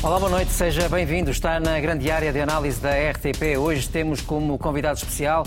Olá, boa noite, seja bem-vindo. Está na grande área de análise da RTP. Hoje temos como convidado especial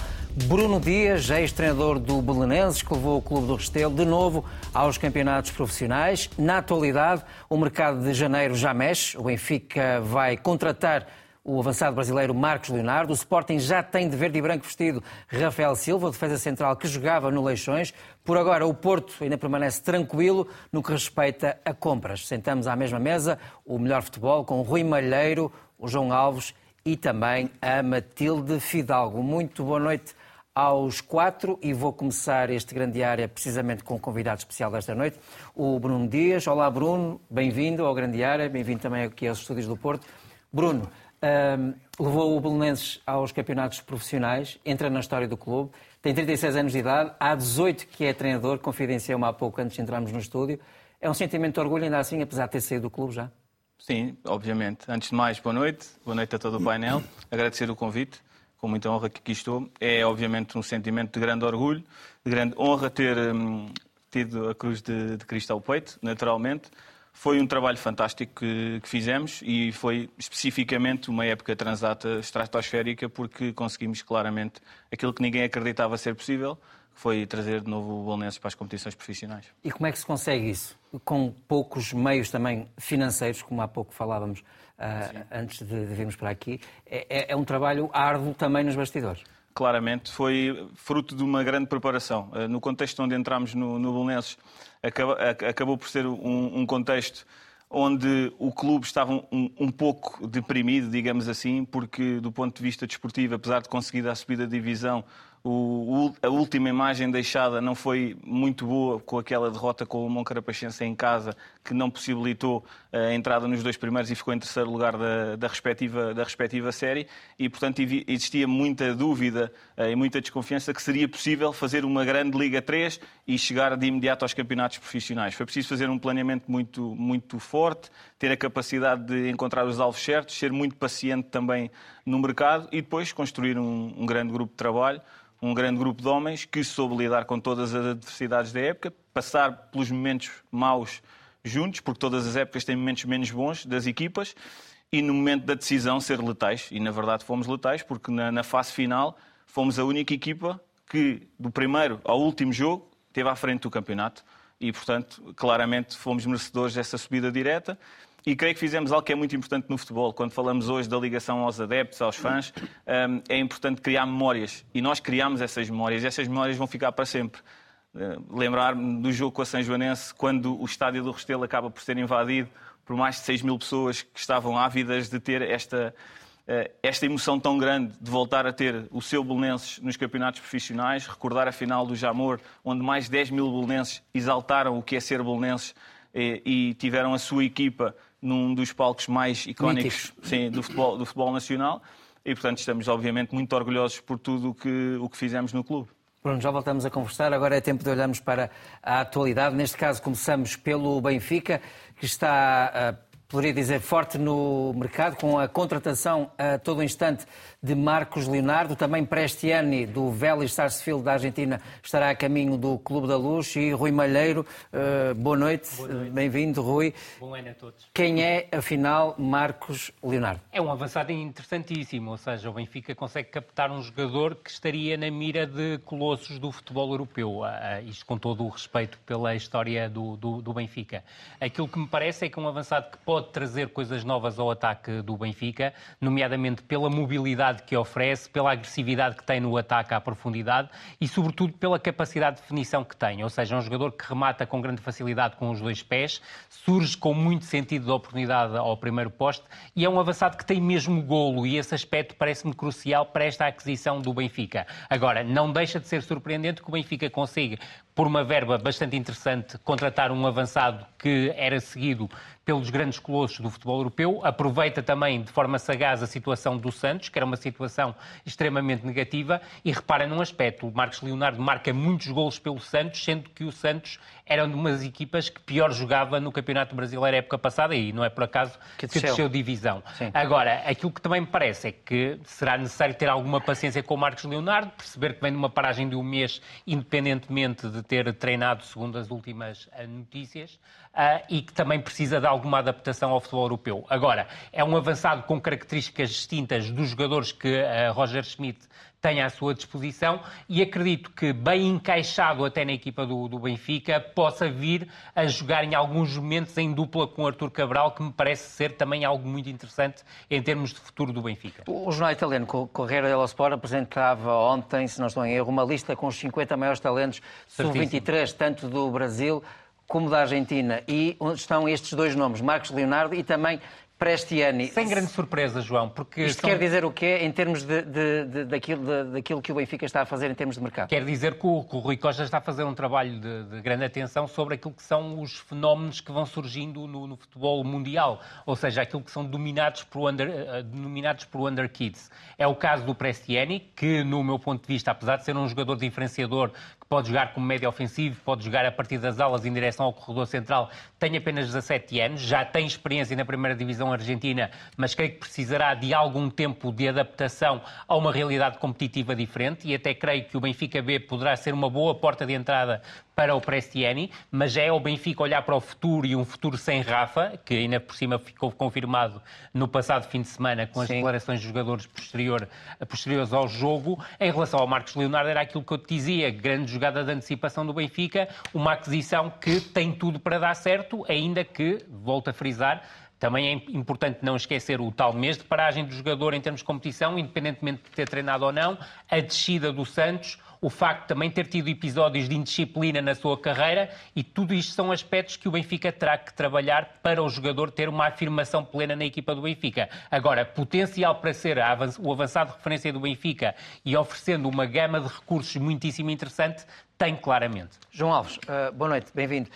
Bruno Dias, ex-treinador do Belenenses, que levou o Clube do Restelo de novo aos campeonatos profissionais. Na atualidade, o mercado de janeiro já mexe. O Benfica vai contratar o avançado brasileiro Marcos Leonardo. O Sporting já tem de verde e branco vestido Rafael Silva, o defesa central que jogava no Leixões. Por agora, o Porto ainda permanece tranquilo no que respeita a compras. Sentamos à mesma mesa o melhor futebol com o Rui Malheiro, o João Alves e também a Matilde Fidalgo. Muito boa noite aos quatro e vou começar este grande área precisamente com o convidado especial desta noite, o Bruno Dias. Olá, Bruno, bem-vindo ao grande área, bem-vindo também aqui aos estúdios do Porto. Bruno, um, levou o Belenenses aos campeonatos profissionais, entra na história do clube, tem 36 anos de idade, há 18 que é treinador, confidenciou-me há pouco antes de entrarmos no estúdio. É um sentimento de orgulho ainda assim, apesar de ter saído do clube já? Sim, obviamente. Antes de mais, boa noite. Boa noite a todo o painel. Agradecer o convite, com muita honra que aqui estou. É obviamente um sentimento de grande orgulho, de grande honra ter hum, tido a cruz de, de Cristo ao peito, naturalmente. Foi um trabalho fantástico que, que, fizemos e foi especificamente uma época transata estratosférica porque conseguimos claramente aquilo que ninguém acreditava ser possível, que foi trazer de novo o Bolonenses para as competições profissionais. E como é que se consegue isso? Com poucos meios também financeiros, como há pouco falávamos uh, antes de, de virmos para aqui. É, é, é um trabalho árduo também nos bastidores claramente, foi fruto de uma grande preparação. Ah, no contexto onde entramos no, no Bolonenses, acabou por ser um, um contexto onde o clube estava um, um, pouco deprimido, digamos assim, porque do ponto de vista desportivo, apesar de conseguir a subida de divisão, o, a última imagem deixada não foi muito boa com aquela derrota com o Moncarapachense em casa, que não possibilitou a entrada nos dois primeiros e ficou em terceiro lugar da, da, respectiva, da respectiva série. E, portanto, existia muita dúvida eh, e muita desconfiança que seria possível fazer uma grande Liga 3 e chegar de imediato aos campeonatos profissionais. Foi preciso fazer um planeamento muito, muito forte, ter a capacidade de encontrar os alvos certos, ser muito paciente também no mercado e depois construir um, um grande grupo de trabalho um grande grupo de homens que soube lidar com todas as adversidades da época, passar pelos momentos maus juntos, porque todas as épocas têm momentos menos bons das equipas, e no momento da decisão ser letais. E na verdade fomos letais, porque na, na fase final fomos a única equipa que, do primeiro ao último jogo, esteve à frente do campeonato. E, portanto, claramente fomos merecedores dessa subida direta. E creio que fizemos algo que é muito importante no futebol. Quando falamos hoje da ligação aos adeptos, aos fãs, hum, é importante criar memórias. E nós criamos essas memórias. E essas memórias vão ficar para sempre. Hum, lembrar-me do jogo com a São Joanense, quando o estádio do Restelo acaba por ser invadido por mais de 6 mil pessoas que estavam ávidas de ter esta, hum, esta emoção tão grande de voltar a ter o seu Belenenses nos campeonatos profissionais, recordar a final do Jamor, onde mais de 10 mil Belenenses exaltaram o que é ser Belenenses e tiveram a sua equipa num dos palcos mais icónicos sim, do, futebol, do futebol nacional e, portanto, estamos obviamente muito orgulhosos por tudo o que, o que fizemos no clube. Bruno, já voltamos a conversar. Agora é tempo de olharmos para a atualidade. Neste caso, começamos pelo Benfica, que está, uh, poderia dizer, forte no mercado, com a contratação a todo instante de Marcos Leonardo, também Prestiani, do Vélez Sarsfield da Argentina, estará a caminho do Clube da Luz, e Rui Malheiro, uh, boa noite, noite. bem-vindo, Rui. Bom ano a todos. Quem é, afinal, Marcos Leonardo? É um avançado interessantíssimo, ou seja, o Benfica consegue captar um jogador que estaria na mira de colossos do futebol europeu, uh, isto com todo o respeito pela história do, do, do Benfica. Aquilo que me parece é que é um avançado que pode trazer coisas novas ao ataque do Benfica, nomeadamente pela mobilidade que oferece, pela agressividade que tem no ataque à profundidade e, sobretudo, pela capacidade de definição que tem. Ou seja, é um jogador que remata com grande facilidade com os dois pés, surge com muito sentido de oportunidade ao primeiro poste e é um avançado que tem mesmo golo e esse aspecto parece-me crucial para esta aquisição do Benfica. Agora, não deixa de ser surpreendente que o Benfica consiga, por uma verba bastante interessante, contratar um avançado que era seguido pelos grandes colossos do futebol europeu, aproveita também de forma sagaz a situação do Santos, que era uma situação extremamente negativa, e repara num aspecto, o Marcos Leonardo marca muitos golos pelo Santos, sendo que o Santos era uma das equipas que pior jogava no Campeonato Brasileiro época passada e não é por acaso que, que desceu divisão. Sim. Agora, aquilo que também me parece é que será necessário ter alguma paciência com o Marcos Leonardo, perceber que vem de uma paragem de um mês, independentemente de ter treinado, segundo as últimas eh, notícias, uh, e que também precisa de alguma adaptação ao futebol europeu. Agora, é um avançado com características distintas dos jogadores que uh, Roger Schmidt tem à sua disposição e acredito que, bem encaixado até na equipa do, do, Benfica, possa vir a jogar em alguns momentos em dupla com Artur Cabral, que me parece ser também algo muito interessante em termos de futuro do Benfica. O jornal italiano Correio dello Sport apresentava ontem, se não estou em erro, uma lista com os 50 maiores talentos sub-23, tanto do Brasil como da Argentina. E onde estão estes dois nomes, Marcos Leonardo e também Prestiani. Sem grande surpresa, João, porque... Isto são... quer dizer o quê em termos de, de, de, daquilo, de, daquilo que o Benfica está a fazer em termos de mercado? Quer dizer que o, que o Rui Costa está a fazer um trabalho de, grande atenção sobre aquilo que são os fenómenos que vão surgindo no, no futebol mundial, ou seja, aquilo que são dominados por, under, uh, denominados por under kids. É o caso do Prestiani, que, no meu ponto de vista, apesar de ser um jogador diferenciador, pode jogar como médio ofensivo, pode jogar a partir das alas em direção ao corredor central, tem apenas 17 anos, já tem experiência na primeira divisão Argentina, mas creio que precisará de algum tempo de adaptação a uma realidade competitiva diferente e até creio que o Benfica B poderá ser uma boa porta de entrada para o Prestiani, mas é o Benfica olhar para o futuro e um futuro sem Rafa, que ainda por cima ficou confirmado no passado fim de semana com as Sim. declarações dos jogadores posterior, posteriores ao jogo. Em relação ao Marcos Leonardo, era aquilo que eu te dizia, grande jogada de antecipação do Benfica, uma aquisição que tem tudo para dar certo, ainda que, volto a frisar, também é importante não esquecer o tal mês de paragem do jogador em termos de competição, independentemente de ter treinado ou não, a descida do Santos, o facto de também ter tido episódios de indisciplina na sua carreira e tudo isto são aspectos que o Benfica terá que trabalhar para o jogador ter uma afirmação plena na equipa do Benfica. Agora, potencial para ser o avançado de referência do Benfica e oferecendo uma gama de recursos muitíssimo interessante, tem claramente. João Alves, uh, boa noite, bem-vindo.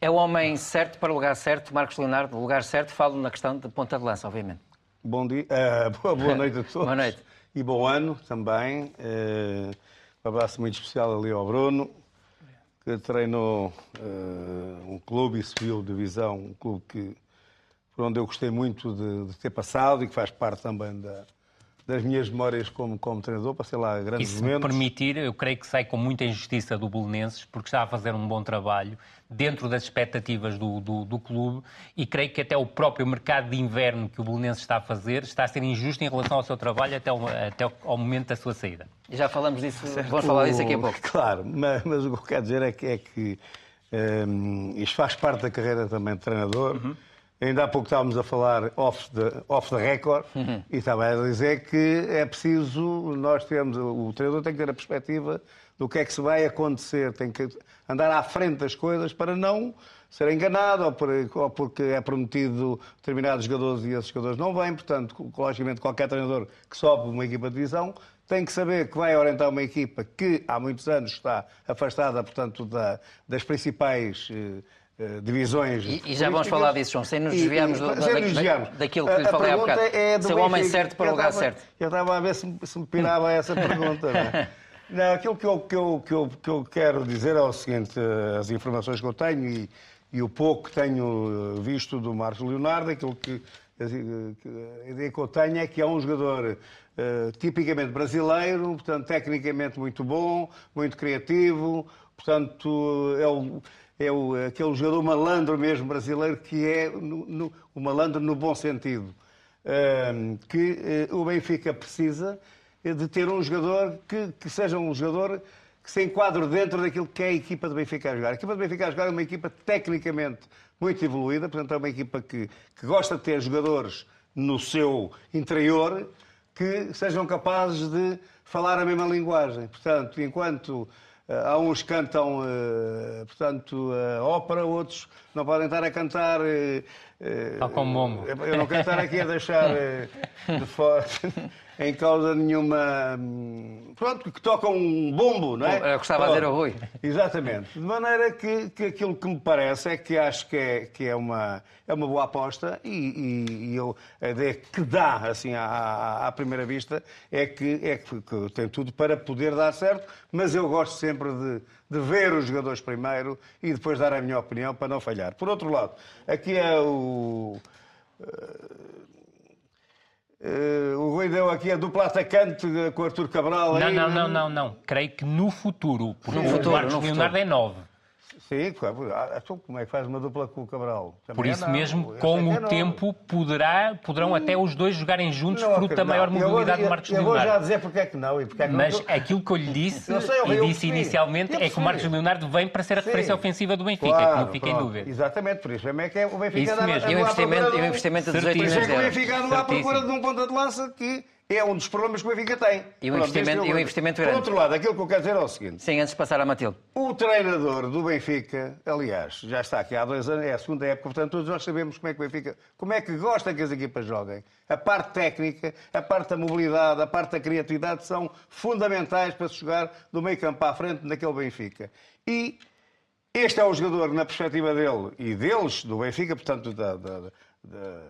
É o homem certo para o lugar certo, Marcos Leonardo, o lugar certo, falo na questão de ponta de lança, obviamente. Bom dia, uh, boa noite a todos. boa noite. E bom ano também. Uh, um abraço muito especial ali ao Bruno, que treinou uh, um clube e subiu divisão, um clube que, por onde eu gostei muito de, de ter passado e que faz parte também da, das minhas memórias como, como treinador, passei lá grandes e se momentos. me permitir, eu creio que sai com muita injustiça do Belenenses, porque está a fazer um bom trabalho dentro das expectativas do, do, do, clube e creio que até o próprio mercado de inverno que o Belenenses está a fazer está a ser injusto em relação ao seu trabalho até, o, até ao momento da sua saída. Já falamos disso, certo. vamos falar disso aqui a pouco. Claro, mas, mas o que eu quero dizer é que, é que um, isto faz parte da carreira também de treinador. Uhum Ainda há pouco estávamos a falar off the, off the record uhum. e estava a dizer que é preciso, nós temos, o treinador tem que ter a perspectiva do que é que se vai acontecer, tem que andar à frente das coisas para não ser enganado ou, por, ou porque é prometido determinados jogadores e esses jogadores não vêm. Portanto, logicamente, qualquer treinador que sobe uma equipa de divisão tem que saber que vai orientar uma equipa que há muitos anos está afastada, portanto, da, das principais eh, divisões. E, e já vamos falar disso, João, sem nos desviarmos, do, da, da, daquilo que lhe falei há bocado. É Ser o homem certo para o lugar certo. Eu estava a ver se, se me pirava essa pergunta. Não, é? não, aquilo que eu, que, eu, que, eu, que eu quero dizer é o seguinte: eh, as informações que eu tenho e, e o pouco que tenho eh, visto do Marcos Leonardo, aquilo que a ideia que eu tenho é que é um jogador uh, tipicamente brasileiro, portanto, tecnicamente muito bom, muito criativo, portanto, é o é o, aquele jogador malandro mesmo brasileiro que é no, no, o malandro no bom sentido. Uh, que uh, o Benfica precisa de ter um jogador que, que, seja um jogador que se enquadre dentro daquilo que é a equipa do Benfica a jogar. A equipa do Benfica a jogar é uma equipa tecnicamente muito evoluída, portanto é uma equipa que, que gosta de ter jogadores no seu interior que sejam capazes de falar a mesma linguagem. Portanto, enquanto Há uns que cantam, eh, portanto, ópera, outros não podem estar a cantar. Está com bombo. Eu não quero estar aqui a deixar de fora. em causa nenhuma. hum, Pronto, que toca um bombo, não é? Bom, eu gostava de dizer ao Rui. Exatamente. De maneira que, que aquilo que me parece é que acho que é, que é, uma, é uma boa aposta e, e- e eu, a ideia que dá, assim, à, à- primeira vista, é que, é que, que tem tudo para poder dar certo, mas eu gosto sempre de, de ver os jogadores primeiro e depois dar a minha opinião para não falhar. Por outro lado, aqui é o. eh, o Rui deu aqui a dupla atacante com o Artur Cabral. Não, aí, não, não, não, não. Creio que no futuro, porque No o futuro, Marcos no Leonardo futuro. é 9. Sim, claro. Ah, então como é que faz uma dupla com o Cabral? Por Também isso não. mesmo, Eu com é o não. tempo, poderá, poderão até os dois jogarem juntos, Não, fruto da maior Eu vou- mobilidade eu- do Marcos Eu vou já Leonardo. dizer porque é que não e porque é que Mas não. aquilo que eu lhe disse Eu sei, eu- e eu disse percebi. inicialmente Eu é que o. Marcos Leonardo vem para ser a Sim. referência ofensiva do Benfica, Claro, que não fica em dúvida. Exatamente, por isso mesmo é que é o Benfica Isso mesmo. E um à investimento, um do- investimento de. 18 Por isso é milhões que de o euros. Benfica anda lá à procura de um ponta de lança que é um dos problemas que o Benfica tem. E um Pronto, investimento- este é o e um grande. investimento Por outro lado, aquilo que eu quero dizer é o seguinte. Sim, antes de passar à Matilde. O treinador do Benfica, aliás, já está aqui há dois anos, é a segunda época, portanto todos nós sabemos como é que o Benfica, como é que gosta que as equipas joguem. A parte técnica, a parte da mobilidade, a parte da criatividade são fundamentais para se jogar do meio campo à frente naquele Benfica. E este é o jogador, na perspectiva dele e deles, do Benfica, portanto, da- da- da-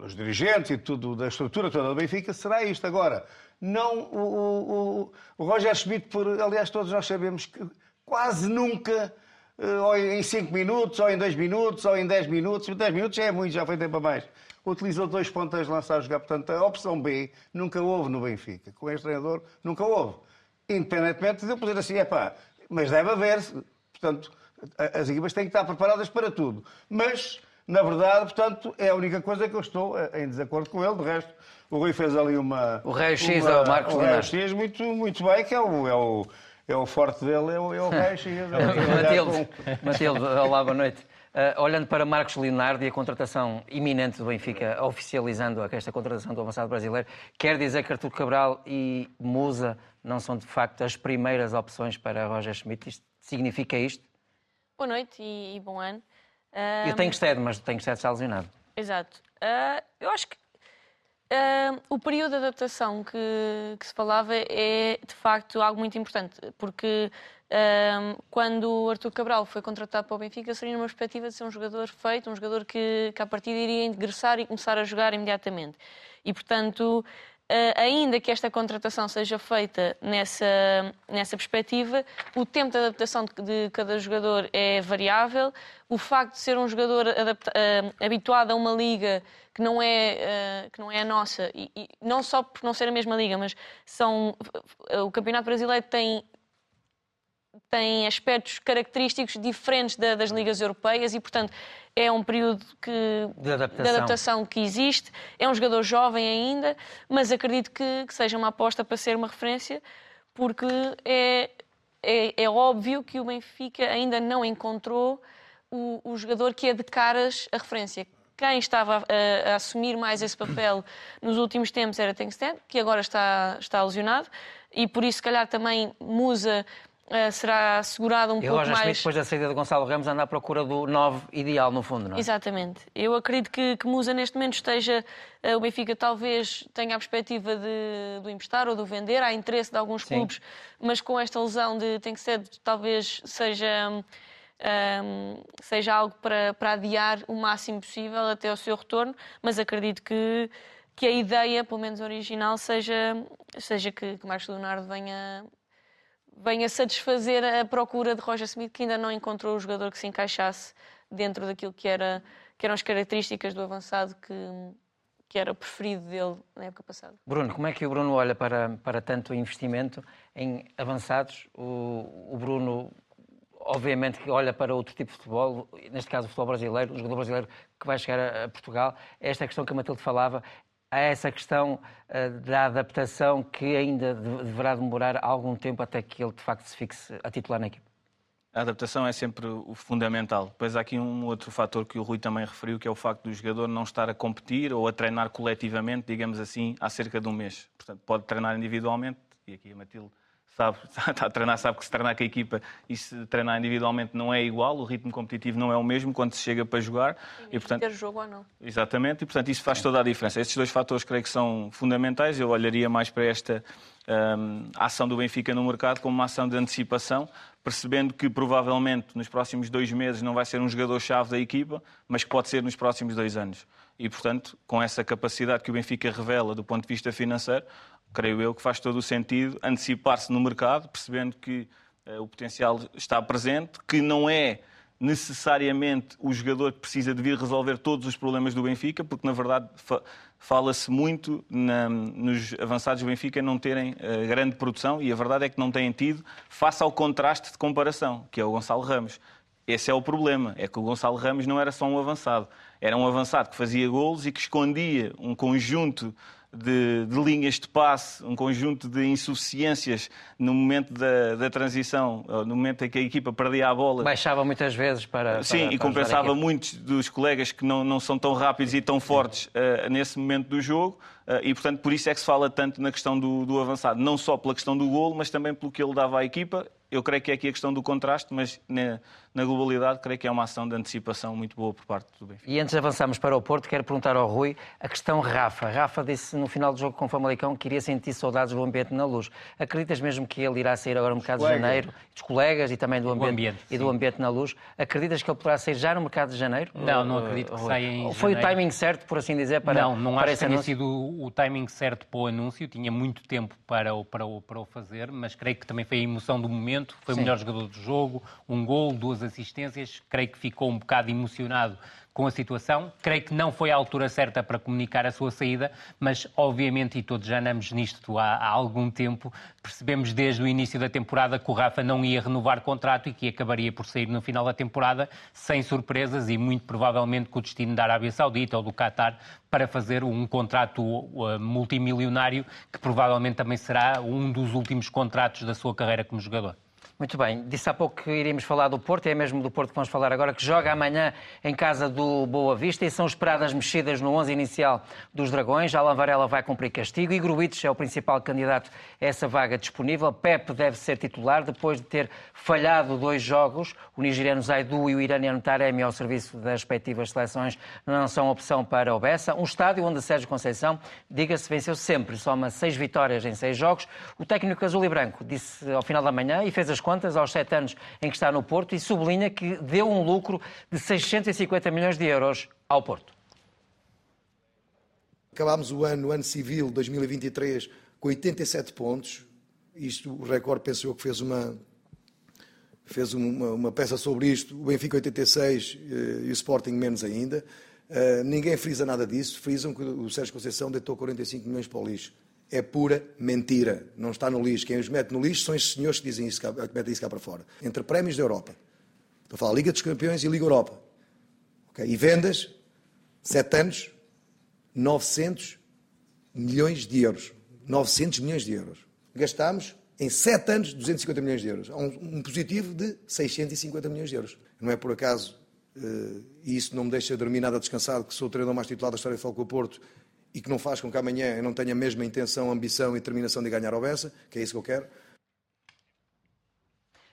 dos dirigentes e tudo, da estrutura toda do Benfica, será isto. Agora, não o, o, o, Roger Schmidt, por, aliás, todos nós sabemos que quase nunca, eh, ou em 5 minutos, ou em 2 minutos, ou em 10 minutos, 10 minutos já é muito, já foi tempo a mais. Utilizou dois de lançar a jogar, portanto, a opção B nunca houve no Benfica. Com este treinador, nunca houve. Independentemente de eu poder assim, é pá, mas deve haver, portanto, as equipas têm que estar preparadas para tudo. Mas, na verdade, portanto, é a única coisa que eu estou eh, em desacordo com ele. De resto, o Rui fez ali uma. O raio-x uma- ao Marcos o raio-x muito, muito bem, que é o, é o, é o forte dele, é o, é o raio-x. é trabalhar Matilde, com- Matilde, olá, boa noite. Ah, olhando para Marcos Leonardo e a contratação iminente do Benfica, oficializando esta contratação do avançado brasileiro, quer dizer que Artur Cabral e Musa não são de facto as primeiras opções para Roger Schmidt? Isto significa isto? Boa noite e, e bom ano. Eu tenho Sted, mas tenho Sted está lesionado. Exato. Ah, eu acho que ah, o período de adaptação que, que se falava é, de facto, algo muito importante, porque ah, quando o Artur Cabral foi contratado para o Benfica, seria numa perspectiva de ser um jogador feito, um jogador que, que à partida iria ingressar e começar a jogar imediatamente. E, portanto, ainda que esta contratação seja feita nessa, nessa perspectiva, o tempo de adaptação de, cada jogador é variável. O facto de ser um jogador adapta- ah, habituado a uma liga que não é, ah, que não é a nossa, e, e não só por não ser a mesma liga, mas são, o Campeonato Brasileiro tem tem aspectos característicos diferentes da- das ligas europeias e, portanto, é um período que, De adaptação. adaptação que existe. É um jogador jovem ainda, mas acredito que, que seja uma aposta para ser uma referência, porque é, é, é óbvio que o Benfica ainda não encontrou o, o jogador que é de caras a referência. Quem estava a, a assumir mais esse papel nos últimos tempos era Tengsted, que agora está, está lesionado, e por isso, se calhar, também Musa eh, será segurado um E pouco mais. Schmidt, depois da saída de Gonçalo Ramos, anda à procura do 9 ideal, no fundo, não é? Exatamente. Eu acredito que, que Musa neste momento esteja. eh, o Benfica talvez tenha a perspectiva de, de emprestar ou de vender. Há interesse de alguns Sim. clubes, mas com esta lesão de tem que ser, talvez seja. hum, hum, seja algo para, para adiar o máximo possível até o seu retorno, mas acredito que, que a ideia, pelo menos original, seja, seja que, que Marcos Leonardo venha, venha satisfazer a procura de Roger Smith, que ainda não encontrou o jogador que se encaixasse dentro daquilo que, era, que eram as características do avançado que, que era preferido dele na época passada. Bruno, como é que o Bruno olha para, para tanto investimento em avançados? O, o Bruno, obviamente, que olha para outro tipo de futebol, neste caso o futebol brasileiro, o jogador brasileiro que vai chegar a, a Portugal. Esta questão que a Matilde falava, há essa questão eh, da adaptação que ainda de- deverá demorar algum tempo até que ele de facto se fixe a titular na equipe. A adaptação é sempre o fundamental. Depois há aqui um outro fator que o Rui também referiu, que é o facto do jogador não estar a competir ou a treinar coletivamente, digamos assim, há cerca de um mês. Portanto, pode treinar individualmente, e aqui a Matilde sabe, está a treinar, sabe que se treinar com a equipa e se treinar individualmente não é igual, o ritmo competitivo não é o mesmo quando se chega para jogar. E, portanto, ter jogo ou não. Exatamente, e portanto isso faz toda a diferença. Estes dois fatores creio que são fundamentais. Eu olharia mais para esta um, ação do Benfica no mercado como uma ação de antecipação, percebendo que provavelmente nos próximos dois meses não vai ser um jogador-chave da equipa, mas que pode ser nos próximos dois anos. E, portanto, com essa capacidade que o Benfica revela do ponto de vista financeiro, creio eu que faz todo o sentido antecipar-se no mercado, percebendo que uh, o potencial está presente, que não é necessariamente o jogador que precisa de vir resolver todos os problemas do Benfica, porque na verdade fa fala-se muito na, nos avançados do Benfica não terem uh, grande produção e a verdade é que não têm tido, face ao contraste de comparação, que é o Gonçalo Ramos. Esse é o problema, é que o Gonçalo Ramos não era só um avançado, era um avançado que fazia golos e que escondia um conjunto de, de, linhas de passe, um conjunto de insuficiências no momento da, da, transição, no momento em que a equipa perdia a bola. Baixava muitas vezes para. Sim, para, e compensava muitos dos colegas que não, não são tão rápidos e tão fortes uh, nesse momento do jogo. Uh, e, portanto, por isso é que se fala tanto na questão do, do avançado. Não só pela questão do golo, mas também pelo que ele dava à equipa eu creio que é aqui a questão do contraste, mas na, na, globalidade creio que é uma ação de antecipação muito boa por parte do Benfica. E antes de avançarmos para o Porto, quero perguntar ao Rui a questão Rafa. Rafa disse no final do jogo com o Famalicão que iria sentir saudades do ambiente na luz. Acreditas mesmo que ele irá sair agora no mercado de janeiro, dos colegas e também do ambiente, ambiente e do ambiente na luz? Acreditas que ele poderá sair já no mercado de janeiro? Não, não acredito que saia em Foi janeiro. o timing certo, por assim dizer, para Não, não para acho que tenha sido o timing certo para o anúncio. Tinha muito tempo para o, para o, para o fazer, mas creio que também foi a emoção do momento. Foi Sim. o melhor jogador do jogo, um gol, duas assistências. Creio que ficou um bocado emocionado com a situação. Creio que não foi a altura certa para comunicar a sua saída, mas obviamente, e todos já andamos nisto há, há, algum tempo, percebemos desde o início da temporada que o Rafa não ia renovar contrato e que acabaria por sair no final da temporada sem surpresas e muito provavelmente com o destino da Arábia Saudita ou do Qatar para fazer um contrato uh, multimilionário que provavelmente também será um dos últimos contratos da sua carreira como jogador. Muito bem, disse há pouco que iríamos falar do Porto, é mesmo do Porto que vamos falar agora, que joga amanhã em casa do Boa Vista e são esperadas mexidas no 11 inicial dos Dragões. Alan Varela vai cumprir castigo e Gruites é o principal candidato a essa vaga disponível. Pepe deve ser titular depois de ter falhado dois jogos. O nigeriano Zaidu e o iraniano Taremi ao serviço das respectivas seleções não são opção para o Bessa. Um estádio onde Sérgio Conceição, diga-se, venceu sempre, soma seis vitórias em seis jogos. O técnico azul e branco disse ao final da manhã e fez as contas aos sete anos em que está no Porto e sublinha que deu um lucro de 650 milhões de euros ao Porto. Acabámos o ano, o ano civil 2023, com 87 pontos. Isto, o recorde, penso eu, que fez uma, fez uma, uma, peça sobre isto. O Benfica 86 eh, e o Sporting menos ainda. Uh, ninguém frisa nada disso. Frisam que o Sérgio Conceição deitou 45 milhões para o lixo é pura mentira. Não está no lixo. Quem os mete no lixo são estes senhores que dizem isso, que metem isso cá para fora. Entre prémios da Europa. Estou a falar Liga dos Campeões e Liga Europa. Okay? E vendas, sete anos, 900 milhões de euros. 900 milhões de euros. Gastámos em sete anos 250 milhões de euros. Um, um positivo de 650 milhões de euros. Não é por acaso, uh, e isso não me deixa dormir nada descansado, que sou o treinador mais titular da história do Futebol Porto e que não faz com que amanhã eu não tenha a mesma intenção, ambição e determinação de ganhar ao Bessa, que é isso que eu quero.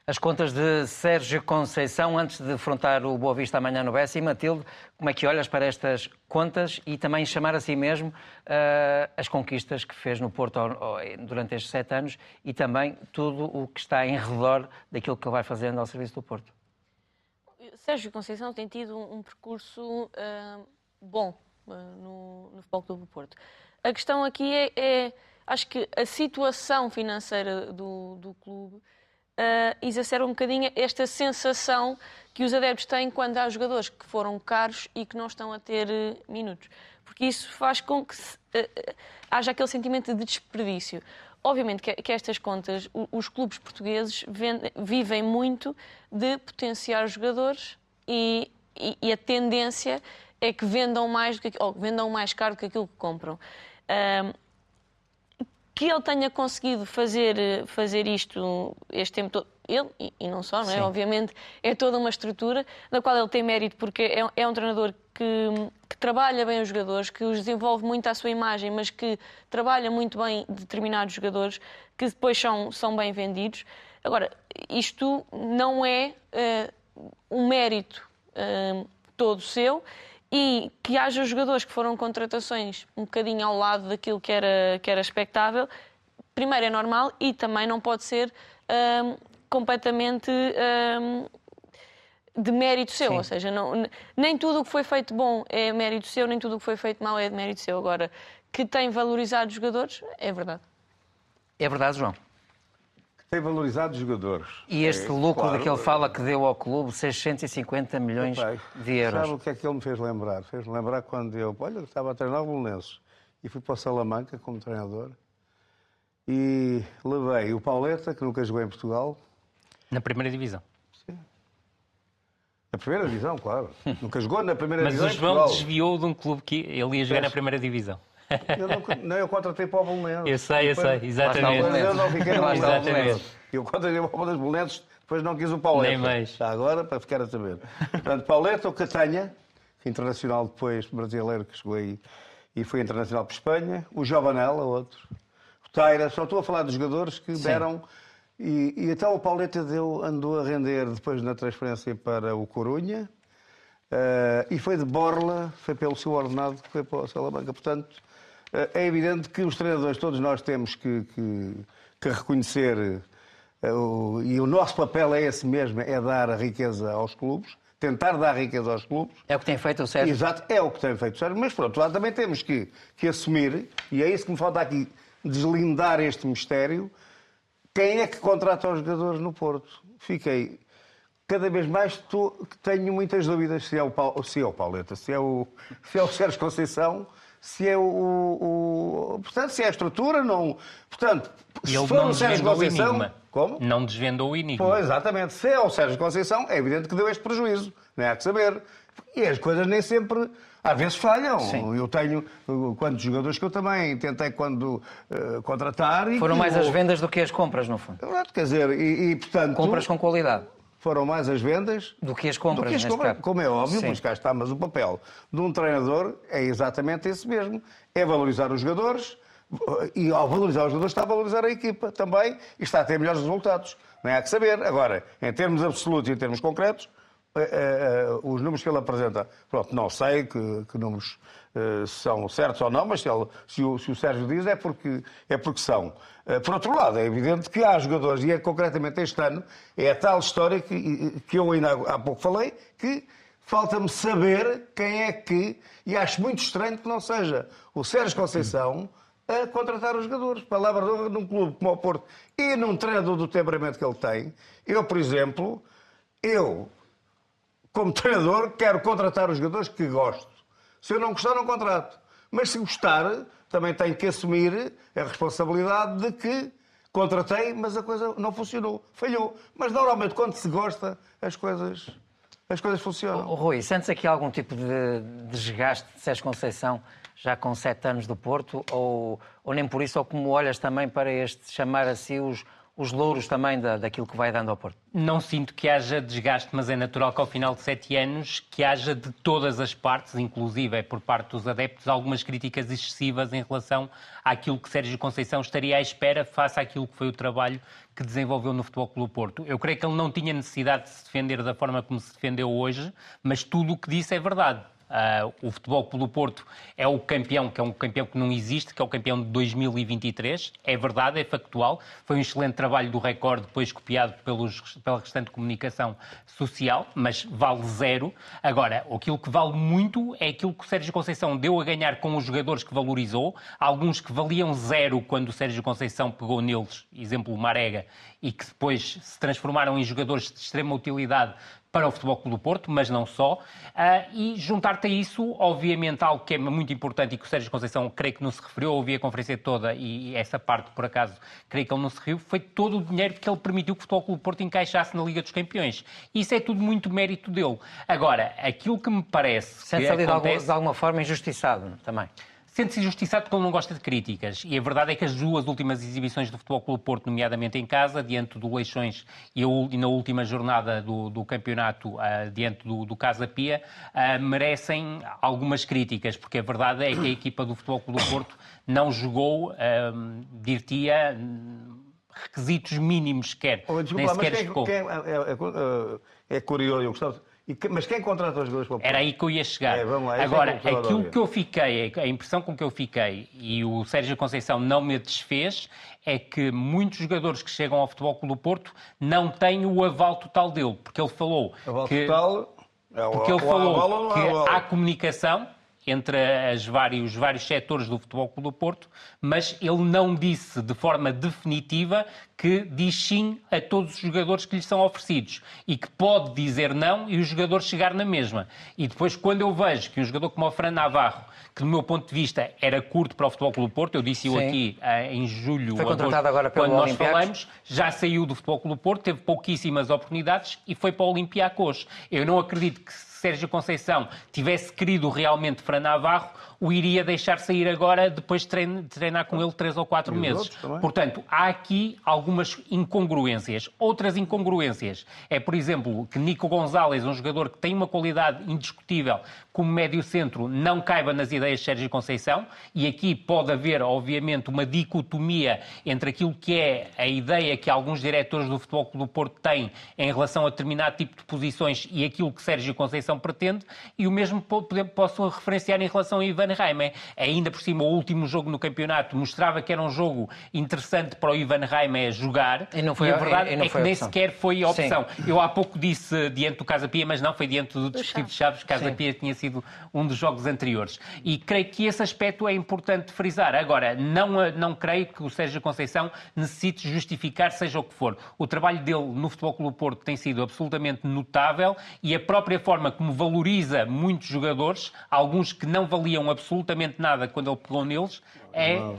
As contas de Sérgio Conceição antes de afrontar o Boa Vista amanhã no Bessa. E Matilde, como é que olhas para estas contas e também chamar a si mesmo uh, as conquistas que fez no Porto durante estes sete anos e também tudo o que está em redor daquilo que ele vai fazendo ao serviço do Porto? Sérgio Conceição tem tido um, percurso uh, bom no, no Futebol Clube do Porto. A questão aqui é, é, acho que a situação financeira do, do clube uh, exacerba um bocadinho esta sensação que os adeptos têm quando há jogadores que foram caros e que não estão a ter uh, minutos. Porque isso faz com que se, uh, haja aquele sentimento de desperdício. Obviamente que, que estas contas, os clubes portugueses vendem, vivem muito de potenciar jogadores e, e, e a tendência é que vendam mais, do que, ou vendam mais caro do que aquilo que compram. Um, que ele tenha conseguido fazer, fazer isto este tempo todo, ele e, não só, não é? Sim. Obviamente é toda uma estrutura na qual ele tem mérito porque é, é um treinador que, que, trabalha bem os jogadores, que os desenvolve muito à sua imagem, mas que trabalha muito bem determinados jogadores que depois são, são bem vendidos. Agora, isto não é uh, um mérito uh, todo seu e que haja jogadores que foram contratações um bocadinho ao lado daquilo que era, que era expectável, primeiro é normal e também não pode ser um, completamente um, de mérito seu. Sim. Ou seja, não, nem tudo o que foi feito bom é mérito seu, nem tudo o que foi feito mal é de mérito seu. Agora, que tem valorizado os jogadores, é verdade. É verdade, João tem valorizado os jogadores. E este é, lucro claro, de que ele fala que deu ao clube 650 milhões de euros. Sabe o que é que ele me fez lembrar? Fez-me lembrar quando eu, olha, estava a treinar o Belenenses e fui para o Salamanca como treinador e levei o Pauleta, que nunca jogou em Portugal. Na primeira divisão. Sim. Na primeira divisão, claro. nunca jogou na primeira Mas divisão. Mas o João desviou de um clube que ele ia jogar na primeira divisão. Eu não, não eu contratei para o Belenenses. Eu sei, eu sei, exatamente. Eu não fiquei no Exatamente. Eu contratei para o Belenenses, depois não quis o Pauleta. Nem mais. Está agora, para ficar a saber. Portanto, Pauleta, o Catanha, internacional depois brasileiro que chegou aí e foi internacional para Espanha. O Jobanella, outro. O Taira, só estou a falar dos jogadores que Sim. deram... E, e então o Pauleta deu, andou a render depois na transferência para o Corunha. Uh, e foi de Borla, foi pelo seu ordenado que foi para o Salamanca. Portanto, uh, é evidente que os treinadores, todos nós temos que, que, que reconhecer, uh, e o nosso papel é esse mesmo, é dar a riqueza aos clubes, tentar dar riqueza aos clubes. É o que tem feito o Sérgio. Exato, é o que tem feito o Sérgio. Mas, por outro lado, também temos que, que assumir, e é isso que me falta aqui, deslindar este mistério, quem é que contrata os jogadores no Porto. Fiquei cada vez mais tô, tenho muitas dúvidas se é o, se é o Pauleta, se é o, se é o Sérgio Conceição, se é o, o, Portanto, se é a estrutura, não. Portanto, se Ele for o Sérgio Conceição. O como? Não desvendou o enigma. Pois, exatamente. Se é o Sérgio Conceição, é evidente que deu este prejuízo. Não é há que saber. E as coisas nem sempre. Às vezes falham. Sim. Eu tenho quantos jogadores que eu também tentei quando uh, contratar. Foram mais as vendas do que as compras, no fundo. Quer dizer, e, e portanto. Compras com qualidade foram mais as vendas do que as compras. Que as compras como é óbvio, Sim. mas cá está, mas o papel de um treinador é exatamente esse mesmo: é valorizar os jogadores e, ao valorizar os jogadores, está a valorizar a equipa também e está a ter melhores resultados. Não é há que saber. Agora, em termos absolutos e em termos concretos, eh, eh, eh, os números que ele apresenta, pronto, não sei que, que números são certos ou não, mas se, ele, se, o, se, o, Sérgio diz é porque, é porque são. por outro lado, é evidente que há jogadores, e é concretamente este ano, é a tal história que, que eu ainda há pouco falei, que falta-me saber quem é que, e acho muito estranho que não seja o Sérgio Conceição a contratar os jogadores. Palavra de honra num clube como o Porto e num treinador do temperamento que ele tem. Eu, por exemplo, eu como treinador, quero contratar os jogadores que gosto. Se eu não gostar, não contrato. Mas se gostar, também tenho que assumir a responsabilidade de que contratei, mas a coisa não funcionou, falhou. Mas normalmente, quando se gosta, as coisas, as coisas funcionam. Oh, Rui, sentes aqui algum tipo de desgaste de Sérgio Conceição já com sete anos do Porto? Ou, ou nem por isso, ou como olhas também para este chamar a si os os louros também da, daquilo que vai dando ao Porto? Não sinto que haja desgaste, mas é natural que ao final de sete anos que haja de todas as partes, inclusive é por parte dos adeptos, algumas críticas excessivas em relação àquilo que Sérgio Conceição estaria à espera face àquilo que foi o trabalho que desenvolveu no Futebol Clube Porto. Eu creio que ele não tinha necessidade de se defender da forma como se defendeu hoje, mas tudo o que disse é verdade. Uh, o Futebol Clube do Porto é o campeão, que é um campeão que não existe, que é o campeão de 2023. É verdade, é factual. Foi um excelente trabalho do recorde, depois copiado pelos, pela restante comunicação social, mas vale zero. Agora, aquilo que vale muito é aquilo que o Sérgio Conceição deu a ganhar com os jogadores que valorizou. Alguns que valiam zero quando o Sérgio Conceição pegou neles, exemplo Marega, e que depois se transformaram em jogadores de extrema utilidade para o Futebol Clube do Porto, mas não só. Uh, e juntar-te a isso, obviamente, algo que é muito importante e que o Sérgio Conceição, creio que não se referiu, ouvi a conferência toda e essa parte, por acaso, creio que ele não se referiu, foi todo o dinheiro que ele permitiu que o Futebol Clube do Porto encaixasse na Liga dos Campeões. Isso é tudo muito mérito dele. Agora, aquilo que me parece. Sente-se ali acontece... de alguma forma injustiçado também sente-se injustiçado porque ele não gosta de críticas. E a verdade é que as duas últimas exibições do Futebol Clube Porto, nomeadamente em casa, diante do Leixões e, na última jornada do, do campeonato, uh, diante do, do Casa Pia, uh, merecem algumas críticas, porque a verdade é que a equipa do Futebol Clube Porto não jogou, uh, dir-te-ia, requisitos mínimos sequer. Oh, desculpa, nem sequer mas quem, quem é, é, é, é curioso, eu gostava mas quem contrata os jogadores para o Era aí que eu ia chegar. É, lá, é Agora, é aquilo que eu fiquei, a impressão com que eu fiquei, e o Sérgio Conceição não me desfez, é que muitos jogadores que chegam ao Futebol Clube do Porto não têm o aval total dele, porque ele falou aval que... total... É o, porque ele falou que há comunicação entre os vários, vários setores do Futebol Clube do Porto, mas ele não disse de forma definitiva que diz sim a todos os jogadores que lhe são oferecidos e que pode dizer não e o jogador chegar na mesma. E depois, quando eu vejo que um jogador como o Fran Navarro, que do meu ponto de vista era curto para o Futebol Clube do Porto, eu disse-o aqui uh, em julho, foi contratado agora pelo quando nós falamos, já saiu do Futebol Clube do Porto, teve pouquíssimas oportunidades e foi para o Olympiacos. Eu não acredito que Sérgio Conceição tivesse querido realmente Fran Navarro, o iria deixar sair agora depois de treinar com ele três ou quatro meses. Portanto, há aqui algumas incongruências. Outras incongruências é, por exemplo, que Nico Gonzalez, um jogador que tem uma qualidade indiscutível como médio-centro, não caiba nas ideias de Sérgio Conceição, e aqui pode haver, obviamente, uma dicotomia entre aquilo que é a ideia que alguns diretores do Futebol Clube do Porto têm em relação a determinado tipo de posições e aquilo que Sérgio Conceição pretende, e o mesmo posso referenciar em relação a Ivan Raime. Ainda por cima, o último jogo no campeonato mostrava que era um jogo interessante para o Ivan Raime jogar. E, não foi, e a verdade e, e é que nem sequer foi a opção. Sim. Eu há pouco disse diante do Casa Pia, mas não, foi diante do Desportivo de Chaves. Casa Sim. Pia tinha sido um dos jogos anteriores. E creio que esse aspecto é importante frisar. Agora, não, não creio que o Sérgio Conceição necessite justificar seja o que for. O trabalho dele no Futebol Clube Porto tem sido absolutamente notável e a própria forma como valoriza muitos jogadores, alguns que não valiam absolutamente nada quando ele pegou neles, é uh,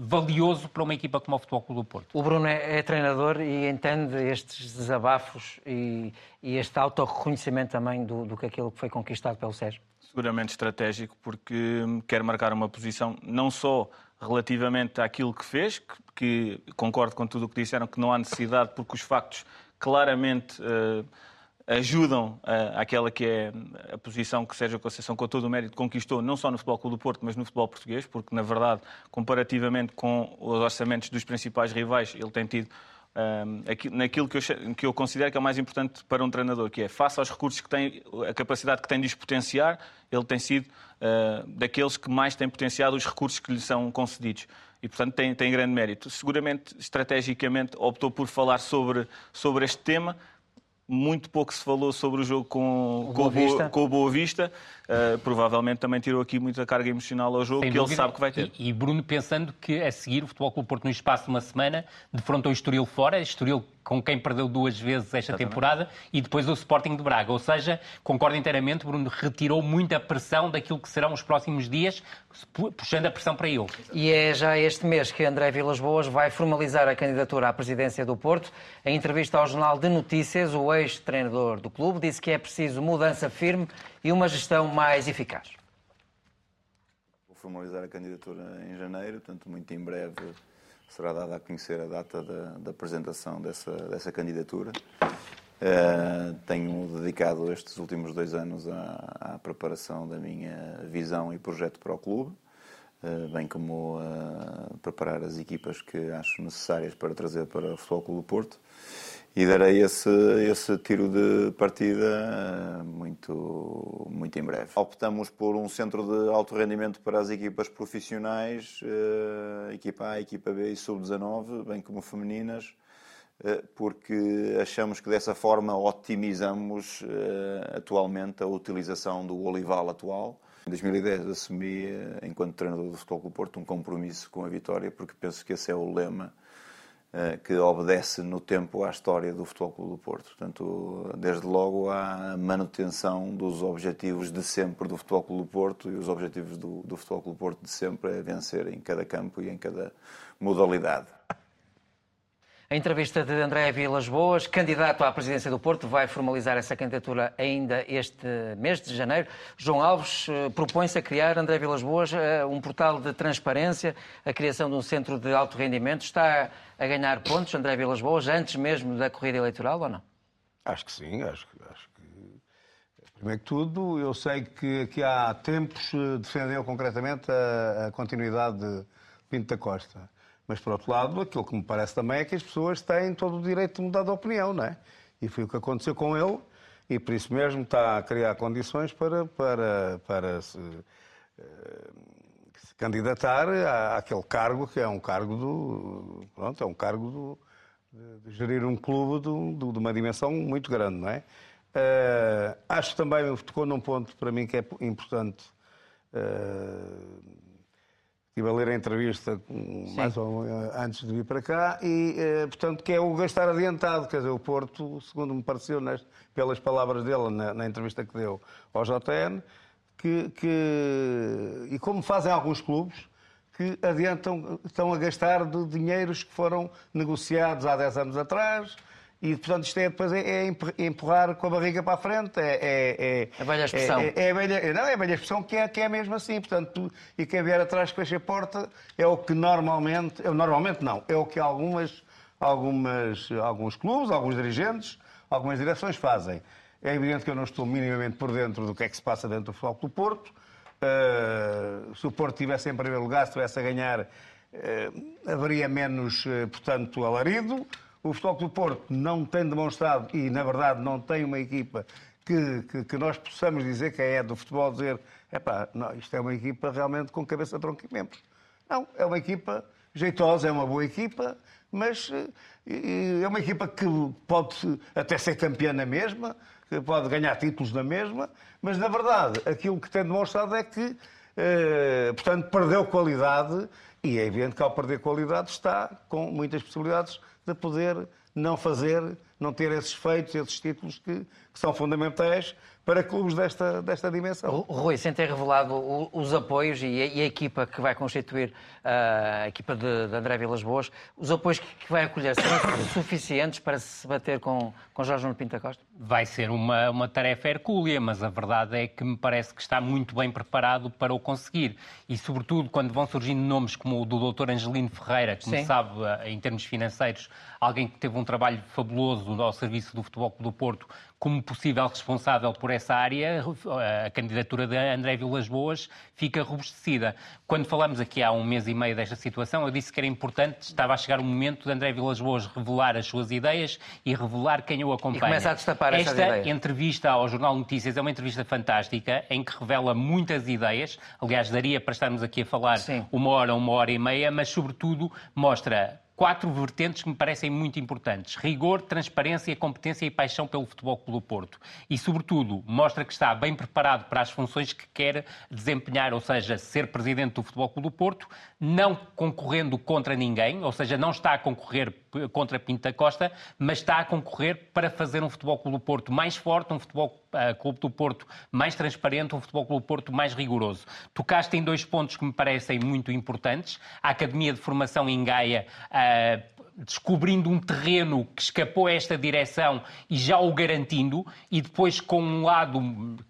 valioso para uma equipa como o Futebol Clube do Porto. O Bruno é, é treinador e entende estes desabafos e, e este autorreconhecimento também do, do que aquilo que foi conquistado pelo Sérgio? Seguramente estratégico, porque quer marcar uma posição não só relativamente àquilo que fez, que, que concordo com tudo o que disseram, que não há necessidade, porque os factos claramente uh, ajudam uh, que é a posição que Sérgio Conceição, com todo o mérito, conquistou, não só no Futebol Clube do Porto, mas no futebol português, porque, na verdade, comparativamente com os orçamentos dos principais rivais, ele tem tido um, eh, naquilo que eu, que eu, considero que é o mais importante para um treinador, que é, face aos recursos que tem, a capacidade que tem de os potenciar, ele tem sido uh, daqueles que mais tem potenciado os recursos que lhe são concedidos. E, portanto, tem, tem grande mérito. Seguramente, estrategicamente, optou por falar sobre, sobre este tema, muito pouco se falou sobre o jogo com o, com Boa, Vista. Com o Boa Vista. Uh, provavelmente também tirou aqui muita carga emocional ao jogo Sem que dúvida. ele sabe que vai ter. E, e, Bruno pensando que a seguir o Futebol Clube Porto no espaço de uma semana defrontou o Estoril fora, Estoril com quem perdeu duas vezes esta Exatamente. temporada, e depois o Sporting de Braga. Ou seja, concordo inteiramente, Bruno retirou muita pressão daquilo que serão os próximos dias, puxando a pressão para ele. E é já este mês que André Vilas Boas vai formalizar a candidatura à presidência do Porto. Em entrevista ao Jornal de Notícias, o ex-treinador do clube disse que é preciso mudança firme e uma gestão mais eficaz. Vou formalizar a candidatura em janeiro, portanto, muito em breve será dada a conhecer a data da, da apresentação dessa, dessa candidatura. Uh, tenho dedicado estes últimos dois anos à, à, preparação da minha visão e projeto para o clube, uh, bem como uh, preparar as equipas que acho necessárias para trazer para o Futebol Clube do Porto e darei esse, esse tiro de partida muito, muito em breve. Optamos por um centro de alto rendimento para as equipas profissionais, uh, equipa A, equipa B e sub-19, bem como femininas, uh, porque achamos que dessa forma otimizamos atualmente a utilização do olival atual. Em 2010 assumi, enquanto treinador do Futebol Clube Porto, um compromisso com a vitória, porque penso que esse é o lema eh, que obedece no tempo à história do Futebol Clube do Porto. Portanto, desde logo à manutenção dos objetivos de sempre do Futebol Clube do Porto e os objetivos do, do Futebol Clube do Porto de sempre é vencer em cada campo e em cada modalidade. A entrevista de André Vilas Boas, candidato à presidência do Porto, vai formalizar essa candidatura ainda este mês de janeiro. João Alves eh, propõe-se a criar, André Vilas Boas, eh, um portal de transparência, a criação de um centro de alto rendimento. Está a ganhar pontos, André Vilas Boas, antes mesmo da corrida eleitoral ou não? Acho que sim, acho, acho que. Primeiro que tudo, eu sei que, há tempos eh, defendeu concretamente a, a continuidade de Pinto da Costa. Mas, por outro lado, aquilo que me parece também é que as pessoas têm todo o direito de mudar de opinião, não é? E foi o que aconteceu com ele, e por isso mesmo está a criar condições para, para, para se, eh, se candidatar à, àquele cargo que é um cargo do. Pronto, é um cargo do, de, de gerir um clube de, de, de, uma dimensão muito grande, não é? Uh, acho também, tocou num ponto para mim que é importante. Uh, Estive a ler a entrevista mais ou, antes de vir para cá e, eh, portanto, que é o gastar adiantado. Quer dizer, o Porto, segundo me pareceu, neste, pelas palavras dele na, na, entrevista que deu ao JN, que, que, e como fazem alguns clubes, que adiantam, estão a gastar de dinheiros que foram negociados há 10 anos atrás, e, portanto, isto é, depois é, é empurrar com a barriga para a frente. É, é, é a velha expressão. É, é, a velha, não, é a velha expressão que é, que é mesmo assim. Portanto, e quem vier atrás que fecha a porta é o que normalmente... Normalmente não. É o que algumas, algumas, alguns clubes, alguns dirigentes, algumas direções fazem. É evidente que eu não estou minimamente por dentro do que é que se passa dentro do futebol do Porto. Uh, se o Porto estivesse em primeiro lugar, se estivesse a ganhar, uh, haveria menos, uh, portanto, alarido. O Futebol do Porto não tem demonstrado, e na verdade não tem uma equipa que, que, que nós possamos dizer que é do futebol, dizer epá, não, isto é uma equipa realmente com cabeça, tronco e membros. Não, é uma equipa jeitosa, é uma boa equipa, mas é uma equipa que pode até ser campeã na mesma, que pode ganhar títulos na mesma, mas na verdade aquilo que tem demonstrado é que, eh, portanto, perdeu qualidade e é evidente que ao perder qualidade está com muitas possibilidades de poder não fazer, não ter esses feitos, esses títulos que, que são fundamentais para clubes desta, desta dimensão. Rui, sem ter revelado os apoios e a, e a equipa que vai constituir a equipa de, de André Vilas Boas, os apoios que, vai acolher serão suficientes para se bater com, com Jorge Nuno Pinta Costa? Vai ser uma, uma tarefa hercúlea, mas a verdade é que me parece que está muito bem preparado para o conseguir. E, sobretudo, quando vão surgindo nomes como o do Dr. Angelino Ferreira, que, como sabe, em termos financeiros, alguém que teve um trabalho fabuloso ao serviço do Futebol Clube do Porto, como possível responsável por essa área, a candidatura de André Vilas Boas fica robustecida. Quando falamos aqui há um mês e meio desta situação, eu disse que era importante, estava a chegar o momento de André Vilas Boas revelar as suas ideias e revelar quem o acompanha. E começa a destapar Esta ideias. entrevista ao Jornal Notícias é uma entrevista fantástica, em que revela muitas ideias. Aliás, daria para estarmos aqui a falar Sim. uma hora, uma hora e meia, mas sobretudo mostra quatro vertentes que me parecem muito importantes: rigor, transparência, competência e paixão pelo Futebol do Porto. E, sobretudo, mostra que está bem preparado para as funções que quer desempenhar, ou seja, ser presidente do Futebol Clube do Porto, não concorrendo contra ninguém, ou seja, não está a concorrer contra Pinta Costa, mas está a concorrer para fazer um Futebol Clube do Porto mais forte, um Futebol uh, Clube do Porto mais transparente, um Futebol Clube do Porto mais rigoroso. Tocaste em dois pontos que me parecem muito importantes. A Academia de Formação em Gaia uh, descobrindo um terreno que escapou a esta direção e já o garantindo, e depois com um lado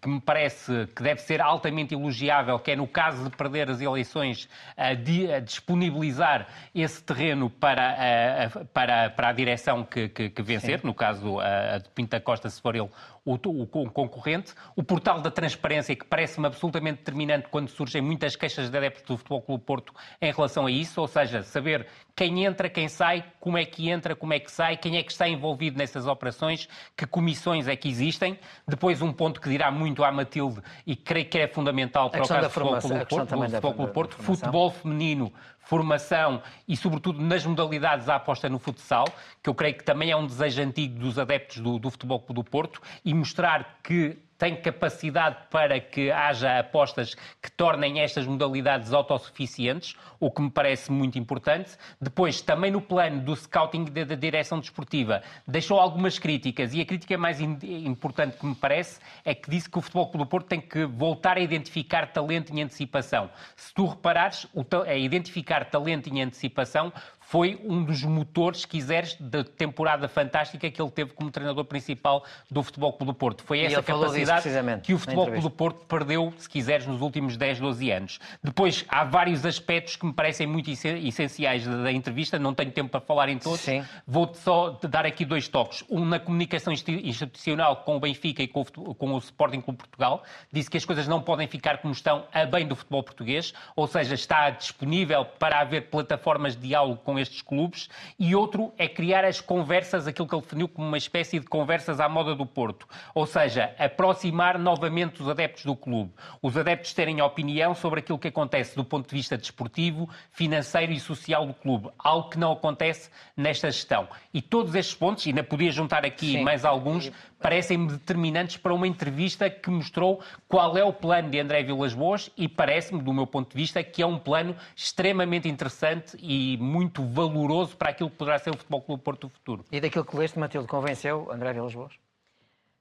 que me parece que deve ser altamente elogiável, que é no caso de perder as eleições, a, disponibilizar esse terreno para, a, para, para a direção que, que, que vencer, Sim. no caso a, a de Pinta Costa, se for ele o, o, o, concorrente, o portal da transparência, que parece-me absolutamente determinante quando surgem muitas queixas de adeptos do Futebol Clube Porto em relação a isso, ou seja, saber quem entra, quem sai, como é que entra, como é que sai, quem é que está envolvido nessas operações, que comissões é que existem. Depois um ponto que dirá muito à Matilde e creio que é fundamental para o caso do Futebol Clube Porto, Futebol Clube Porto futebol feminino formação e, sobretudo, nas modalidades a aposta no futsal, que eu creio que também é um desejo antigo dos adeptos do, do Futebol do Porto, e mostrar que tem capacidade para que haja apostas que tornem estas modalidades autossuficientes, o que me parece muito importante. Depois, também no plano do scouting da, da direção desportiva, deixou algumas críticas e a crítica mais importante que me parece é que disse que o Futebol Clube do Porto tem que voltar a identificar talento em antecipação. Se tu reparares, a identificar talento em antecipação foi um dos motores, se quiseres, da temporada fantástica que ele teve como treinador principal do Futebol Clube do Porto. Foi essa capacidade que o Futebol Clube do Porto perdeu, se quiseres, nos últimos 10, 12 anos. Depois, há vários aspectos que me parecem muito essenciais da entrevista, não tenho tempo para falar em todos. Sim. Vou só dar aqui dois toques. Um na comunicação institucional com o Benfica e com o, com o Sporting Clube Portugal. Disse que as coisas não podem ficar como estão a bem do futebol português, ou seja, está disponível para haver plataformas de diálogo com estes clubes. E outro é criar as conversas, aquilo que ele definiu como uma espécie de conversas à moda do Porto. Ou seja, aproximar novamente os adeptos do clube. Os adeptos terem opinião sobre aquilo que acontece do ponto de vista desportivo, financeiro e social do clube. Algo que não acontece nesta gestão. E todos estes pontos, e ainda podia juntar aqui Sim. mais alguns, parecem-me determinantes para uma entrevista que mostrou qual é o plano de André Vilas Boas e parece-me, do meu ponto de vista, que é um plano extremamente interessante e muito valoroso para aquilo que poderá ser o Futebol Clube Porto do futuro. E daquilo que leste, Matilde, convenceu André Vilas Boas?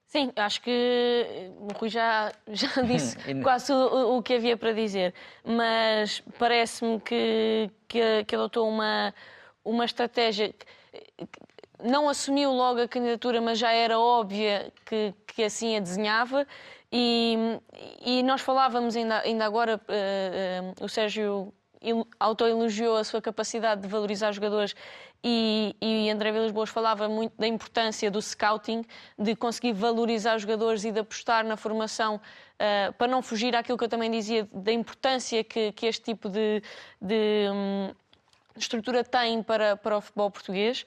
Sim, acho que o Rui já, já disse quase o, o, que havia para dizer, mas parece-me que, que, que adotou uma, uma estratégia não assumiu logo a candidatura, mas já era óbvia que, que assim a desenhava. E, e nós falávamos ainda, ainda agora, uh, uh, o Sérgio autoelogiou a sua capacidade de valorizar jogadores e, e André Vilas Boas falava muito da importância do scouting, de conseguir valorizar os jogadores e de apostar na formação uh, para não fugir àquilo que eu também dizia da importância que, que este tipo de, de um, estrutura tem para, para o futebol português.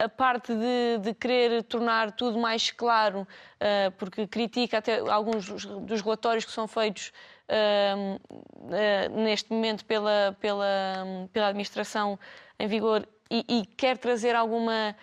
A parte de, de, querer tornar tudo mais claro, uh, porque critica até alguns dos relatórios que são feitos uh, neste momento pela, pela, pela administração em vigor e, e quer trazer alguma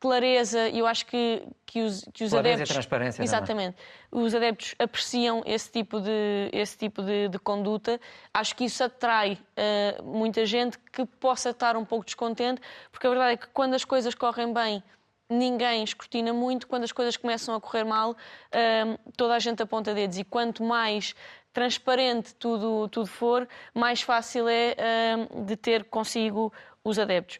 clareza, e eu acho que, que os, que os clareza adeptos. E transparência. É? Exatamente. Os adeptos apreciam esse tipo de, esse tipo de, de conduta. Acho que isso atrai uh, muita gente que possa estar um pouco descontente, porque a verdade é que quando as coisas correm bem, ninguém escrutina muito. Quando as coisas começam a correr mal, uh, toda a gente aponta dedos. E quanto mais transparente tudo, tudo for, mais fácil é uh, de ter consigo os adeptos.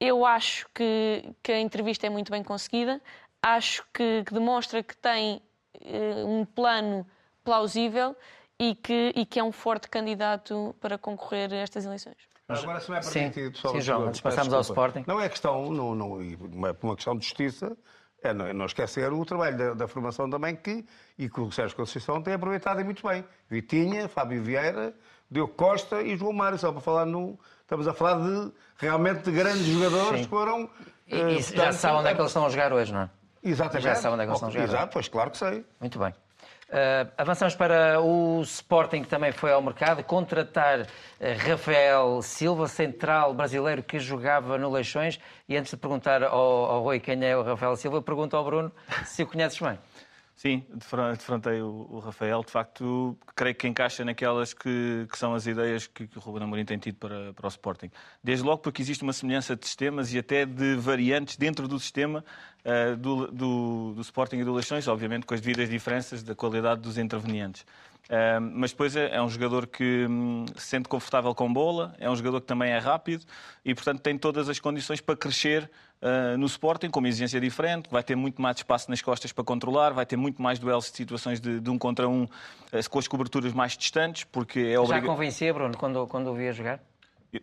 Eu acho que, que a entrevista é muito bem conseguida, acho que, que demonstra que tem uh, um plano plausível e que, e que é um forte candidato para concorrer a estas eleições. Agora, se me é permitido, pessoal. Sim, João, antes passamos ao Sporting. Não é questão, não, não, uma questão de justiça, é não, é não esquecer o trabalho da, da, formação também que, e que o Sérgio Conceição tem aproveitado muito bem. Vitinha, Fábio Vieira, Diogo Costa e João Mário, só para falar no, Estamos a falar de realmente de grandes jogadores Sim. que foram. E, uh, portanto, já sabem onde é que eles estão a jogar hoje, não é? Exatamente. Já sabem onde é que eles estão a jogar. Exato, pois claro que sei. Muito bem. Uh, avançamos para o Sporting, que também foi ao mercado, contratar uh, Rafael Silva, central brasileiro que jogava no Leixões. E antes de perguntar ao, ao Rui quem é o Rafael Silva, pergunto ao Bruno se o conheces bem. Sim, defrontei o, Rafael. De facto, creio que encaixa naquelas que, que são as ideias que, que o Ruben Amorim tem tido para, para o Sporting. Desde logo porque existe uma semelhança de sistemas e até de variantes dentro do sistema uh, do, do, do, Sporting e do Leixões, obviamente com as devidas diferenças da qualidade dos intervenientes. Mas depois é, é, um jogador que hum, se sente confortável com bola, é um jogador que também é rápido e, portanto, tem todas as condições para crescer uh, no Sporting, com uma exigência diferente, vai ter muito mais espaço nas costas para controlar, vai ter muito mais duelos de situações de, de um contra um, uh, com as coberturas mais distantes, porque é obrigatório. Já convencia, Bruno, quando, quando o via jogar?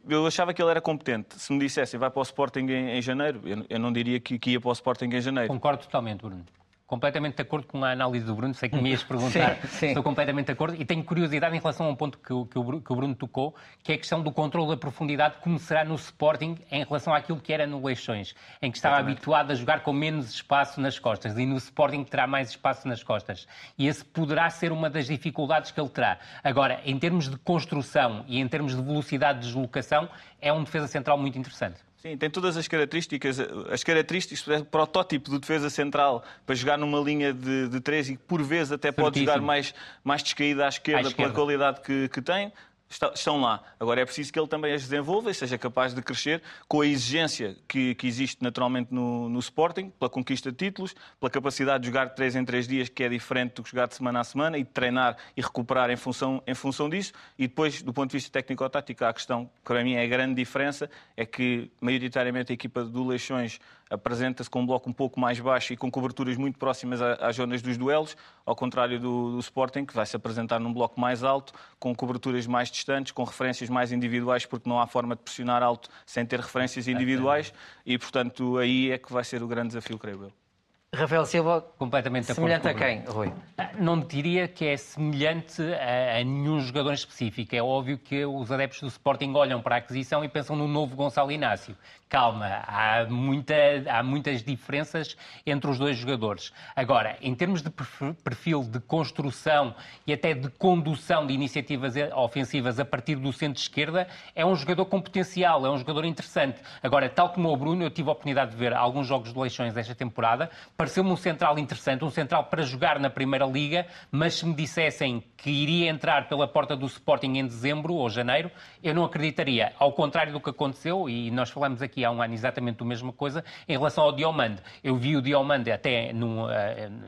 Eu achava que ele era competente. Se me dissessem vai para o Sporting em, em janeiro, eu, eu, não diria que, que ia para o Sporting em janeiro. Concordo totalmente, Bruno completamente de acordo com a análise do Bruno, sei que me ias perguntar, sim, sim. estou completamente de acordo e tenho curiosidade em relação a um ponto que, o, que o Bruno tocou, que é a questão do controle da profundidade, como será no Sporting em relação àquilo que era no Leixões, em que estava Exatamente. habituado a jogar com menos espaço nas costas e no Sporting terá mais espaço nas costas. E esse poderá ser uma das dificuldades que ele terá. Agora, em termos de construção e em termos de velocidade de deslocação, é um defesa central muito interessante. Sim, tem todas as características, as características, é protótipo do defesa central para jogar numa linha de, de três e por vezes até pode jogar mais, mais descaída à esquerda, à esquerda. pela qualidade que, que tem estão lá. Agora é preciso que ele também as desenvolva e seja capaz de crescer com a exigência que, que existe naturalmente no, no, Sporting, pela conquista de títulos, pela capacidade de jogar de 3 em 3 dias, que é diferente do que jogar de semana a semana, e de treinar e recuperar em função, em função disso. E depois, do ponto de vista técnico-tático, a questão que para mim é a grande diferença é que, maioritariamente, a equipa do Leixões apresenta-se com um bloco um pouco mais baixo e com coberturas muito próximas às zonas dos duelos, ao contrário do, do Sporting, que vai se apresentar num bloco mais alto, com coberturas mais distantes, com referências mais individuais, porque não há forma de pressionar alto sem ter referências individuais, e portanto aí é que vai ser o grande desafio, creio eu. Rafael Silva, completamente semelhante a quem, Rui? Não diria que é semelhante a, a, nenhum jogador específico. É óbvio que os adeptos do Sporting olham para a aquisição e pensam no novo Gonçalo Inácio. Calma, há, muita, há muitas diferenças entre os dois jogadores. Agora, em termos de perfil de construção e até de condução de iniciativas ofensivas a partir do centro-esquerda, é um jogador com potencial, é um jogador interessante. Agora, tal como o Bruno, eu tive a oportunidade de ver alguns jogos de Leixões esta temporada pareceu-me um central interessante, um central para jogar na Primeira Liga, mas se me dissessem que iria entrar pela porta do Sporting em dezembro ou janeiro, eu não acreditaria. Ao contrário do que aconteceu, e nós falamos aqui há um ano exatamente a mesma coisa, em relação ao Diomande. Eu vi o Diomande até num, uh,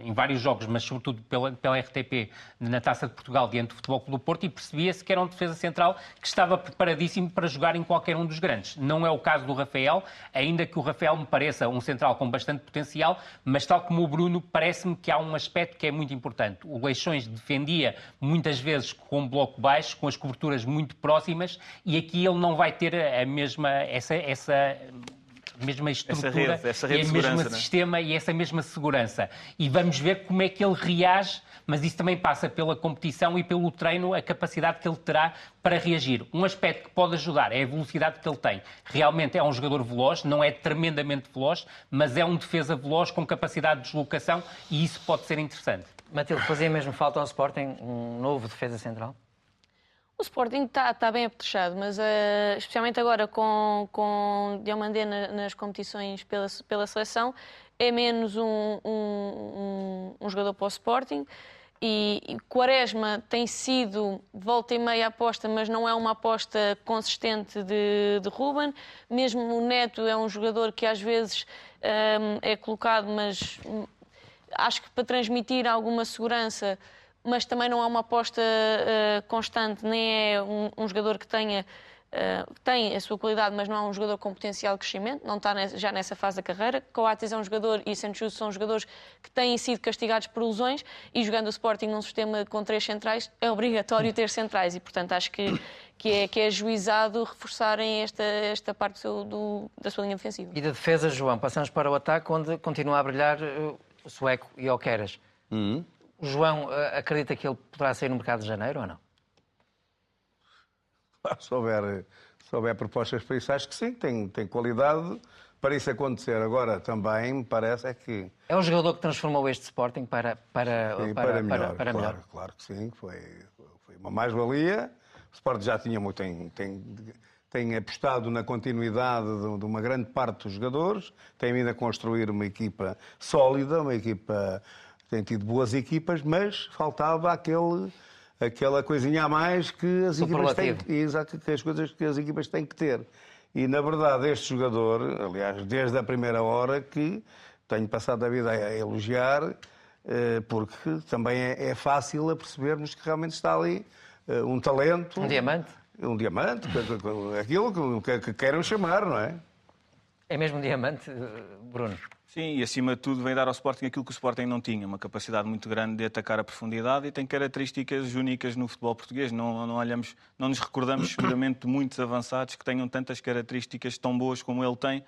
em vários jogos, mas sobretudo pela, pela RTP, na Taça de Portugal, diante do Futebol Clube do Porto, e percebia-se que era um defesa central que estava preparadíssimo para jogar em qualquer um dos grandes. Não é o caso do Rafael, ainda que o Rafael me pareça um central com bastante potencial, mas tal como o Bruno, parece-me que há um aspecto que é muito importante. O Leixões defendia muitas vezes com bloco baixo, com as coberturas muito próximas, e aqui ele não vai ter a mesma essa, essa mesma estrutura essa rede, essa rede e o mesmo né? sistema e essa mesma segurança. E vamos ver como é que ele reage mas isso também passa pela competição e pelo treino, a capacidade que ele terá para reagir. Um aspecto que pode ajudar é a velocidade que ele tem. Realmente é um jogador veloz, não é tremendamente veloz, mas é um defesa veloz com capacidade de deslocação e isso pode ser interessante. Matilde, fazia mesmo falta ao Sporting um novo defesa central? O Sporting está tá bem apetrechado, mas uh, especialmente agora com, com Diomandé nas competições pela, pela seleção, é menos um, um, um, um jogador para o Sporting. E, e Quaresma tem sido volta e meia aposta, mas não é uma aposta consistente de, de Ruben. Mesmo o Neto é um jogador que às vezes um, é colocado, mas acho que para transmitir alguma segurança, mas também não é uma aposta uh, constante, nem é um, um jogador que tenha Uh, tem a sua qualidade, mas não é um jogador com potencial de crescimento, não está já nessa fase da carreira. Coates é um jogador e Santos são jogadores que têm sido castigados por lesões e jogando o Sporting num sistema com três centrais é obrigatório ter centrais e, portanto, acho que, que, é, que é ajuizado reforçarem esta, esta parte do seu, do, da sua linha defensiva. E da defesa, João, passamos para o ataque onde continua a brilhar uh, o Sueco e o Queras. Uhum. O João uh, acredita que ele poderá sair no mercado de janeiro ou não? Se houver, se houver propostas para isso, acho que sim, tem, tem qualidade para isso acontecer. Agora, também me parece é que. É um jogador que transformou este Sporting para, para, sim, para, para, melhor. Para, para claro, melhor. Claro que sim, foi, foi uma mais-valia. O Sporting já tinha muito. Tem, tem, tem apostado na continuidade de, de uma grande parte dos jogadores, tem vindo a construir uma equipa sólida, uma equipa. Tem tido boas equipas, mas faltava aquele aquela coisinha a mais que as equipas têm, exato, que as coisas que as equipas têm que ter. E na verdade este jogador, aliás, desde a primeira hora que tenho passado a vida a elogiar, eh, porque também é, é fácil a percebermos que realmente está ali eh, um talento. Um diamante. Um diamante, aquilo que, que queiram chamar, não é? É mesmo um diamante, Bruno? Sim, e acima de tudo vem dar ao Sporting aquilo que o Sporting não tinha, uma capacidade muito grande de atacar a profundidade e tem características únicas no futebol português. Não, não, olhamos, não nos recordamos seguramente de muitos avançados que tenham tantas características tão boas como ele tem,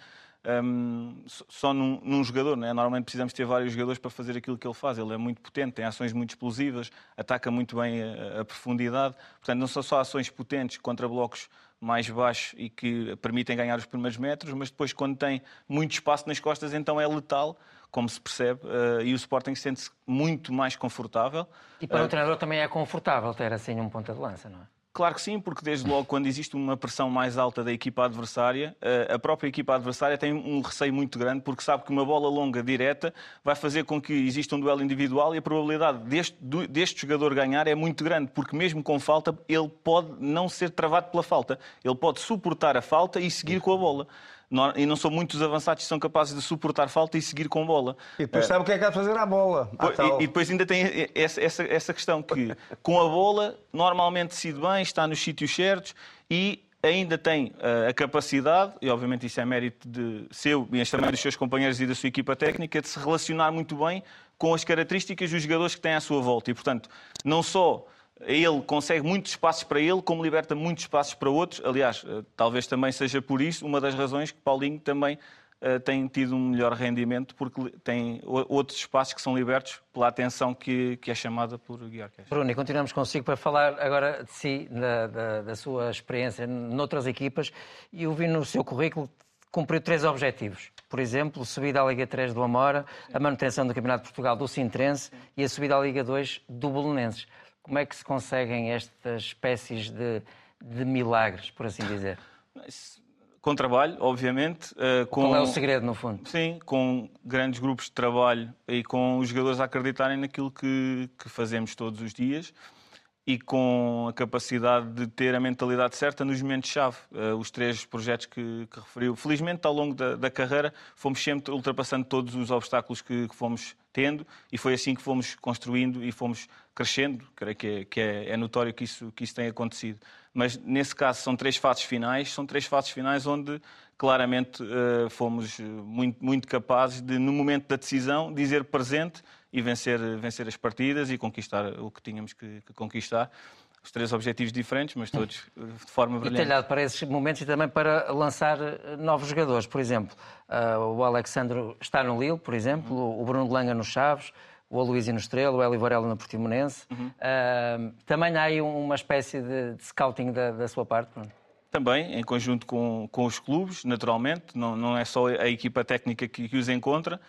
um, só num, num, jogador. Não é? Normalmente precisamos ter vários jogadores para fazer aquilo que ele faz. Ele é muito potente, tem ações muito explosivas, ataca muito bem a, a profundidade. Portanto, não são só ações potentes contra blocos mais baixos e que permitem ganhar os primeiros metros, mas depois, quando tem muito espaço nas costas, então é letal, como se percebe, uh, e o Sporting sente-se muito mais confortável. E para o treinador também é confortável ter assim um ponta de lança, não é? Claro que sim, porque desde logo quando existe uma pressão mais alta da equipa adversária, eh, a própria equipa adversária tem um receio muito grande porque sabe que uma bola longa direta vai fazer com que exista um duelo individual e a probabilidade deste, deste jogador ganhar é muito grande, porque mesmo com falta ele pode não ser travado pela falta, ele pode suportar a falta e seguir com a bola e não são muitos avançados que são capazes de suportar falta e seguir com bola. E depois sabe o que é que há de fazer à bola. e, e, depois ainda tem essa, essa, essa questão que com a bola normalmente decide bem, está nos sítios certos e ainda tem uh, a capacidade, e obviamente isso é mérito de seu, mas também dos seus companheiros e da sua equipa técnica, de se relacionar muito bem com as características dos jogadores que têm à sua volta. E, portanto, não só ele consegue muitos espaços para ele, como liberta muitos espaços para outros. Aliás, eh, talvez também seja por isso uma das razões que Paulinho também uh, tem tido um melhor rendimento, porque tem outros espaços que são libertos pela atenção que, que é chamada por Guilherme. Bruno, e continuamos consigo para falar agora de si, da, da, da sua experiência noutras equipas. E eu vi no seu currículo cumpriu três objetivos. Por exemplo, subida à Liga 3 do Amora, a manutenção do Campeonato de Portugal do Sintrense e a subida à Liga 2 do Bolonenses. Como é que se conseguem estas espécies de, de milagres, por assim dizer? Com trabalho, obviamente. Uh, com, Qual é o segredo, no fundo? Sim, com grandes grupos de trabalho e com os jogadores a acreditarem naquilo que, que fazemos todos os dias e com a capacidade de ter a mentalidade certa nos momentos-chave. Uh, os três projetos que, que, referiu. Felizmente, ao longo da, da, carreira, fomos sempre ultrapassando todos os obstáculos que, que, fomos tendo e foi assim que fomos construindo e fomos crescendo. Creio que é, que é, é notório que isso, que isso tem acontecido. Mas, nesse caso, são três fases finais. São três fases finais onde, claramente, uh, fomos muito, muito capazes de, no momento da decisão, dizer presente e vencer, vencer as partidas e conquistar o que tínhamos que, que conquistar os três objetivos diferentes, mas todos eh, de forma brilhante. E talhado para esses momentos e também para lançar eh, novos jogadores. Por exemplo, uh, o Alexandre está no Lille, por exemplo, uhum. o Bruno Langa no Chaves, o Aloysio no Estrela, o Eli Varela no Portimonense. Uhum. Uh, também há aí uma espécie de, de scouting da, da, sua parte, Bruno? Também, em conjunto com, com os clubes, naturalmente. Não, não é só a equipa técnica que, que os encontra,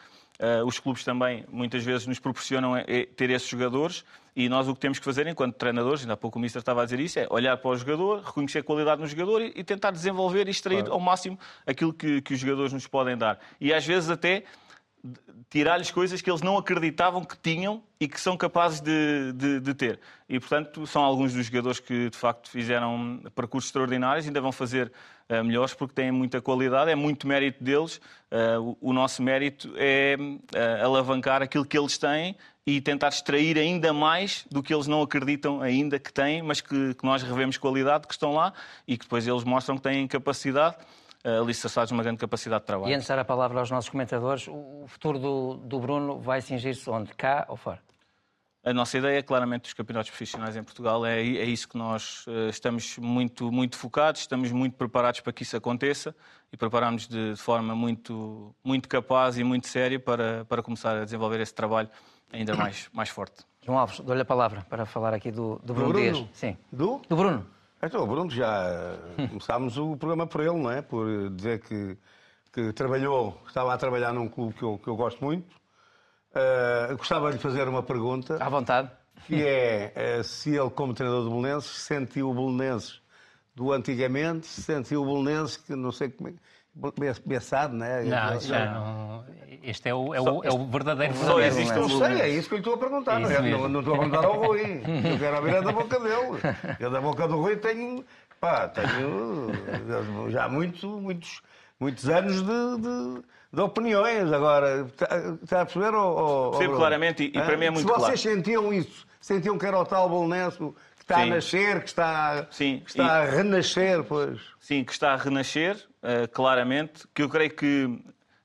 Uh, os clubes também muitas vezes nos proporcionam é, ter esses jogadores e nós o que temos que fazer enquanto treinadores, ainda há pouco o Ministro estava a dizer isso, é olhar para o jogador, reconhecer a qualidade no jogador e, e tentar desenvolver e extrair claro. ao máximo aquilo que, que os jogadores nos podem dar. E às vezes até tirar-lhes coisas que eles não acreditavam que tinham e que são capazes de, de, de, ter. E, portanto, são alguns dos jogadores que, de facto, fizeram percursos extraordinários e ainda vão fazer melhores porque têm muita qualidade, é muito mérito deles. Uh, o, nosso mérito é uh, alavancar aquilo que eles têm e tentar extrair ainda mais do que eles não acreditam ainda que têm, mas que, que nós revemos qualidade, que estão lá e que depois eles mostram que têm capacidade alicerçados numa grande capacidade de trabalho. E antes de dar a palavra aos nossos comentadores, o futuro do, do Bruno vai cingir-se onde? Cá ou fora? A nossa ideia, claramente, dos campeonatos profissionais em Portugal é, é isso que nós uh, estamos muito, muito focados, estamos muito preparados para que isso aconteça e preparamos de, de forma muito, muito capaz e muito séria para, para começar a desenvolver esse trabalho ainda mais, mais forte. João Alves, dou-lhe a palavra para falar aqui do, do Bruno, do Bruno Dias. Sim. Do? Do Bruno. Então, Bruno, já começámos o programa por ele, não é? Por dizer que, que trabalhou, estava a trabalhar num clube que eu, que eu gosto muito. Uh, gostava de lhe fazer uma pergunta. À vontade. Que é uh, se ele, como treinador do Bolonenses, sentiu o Bolonenses do antigamente, sentiu o Bolonenses que não sei como é Bessado, né? Não, já não. Este é o, é o, é o verdadeiro Só existe Não sei, é isso que eu estou a perguntar. Não, é? não, não, estou a perguntar ao Rui. Eu quero ouvir a da boca dele. Eu da boca do Rui tenho, pá, tenho já muitos, muitos, muitos anos de, de, de opiniões. Agora, está, está a perceber? Ou, Percebo claramente e, e para mim é muito claro. Se vocês claro. sentiam isso, sentiam que era o tal Bolonense está Sim. a nascer, que está, Sim. Que está e... a renascer, pois. Sim, que está a renascer, uh, claramente, que eu creio que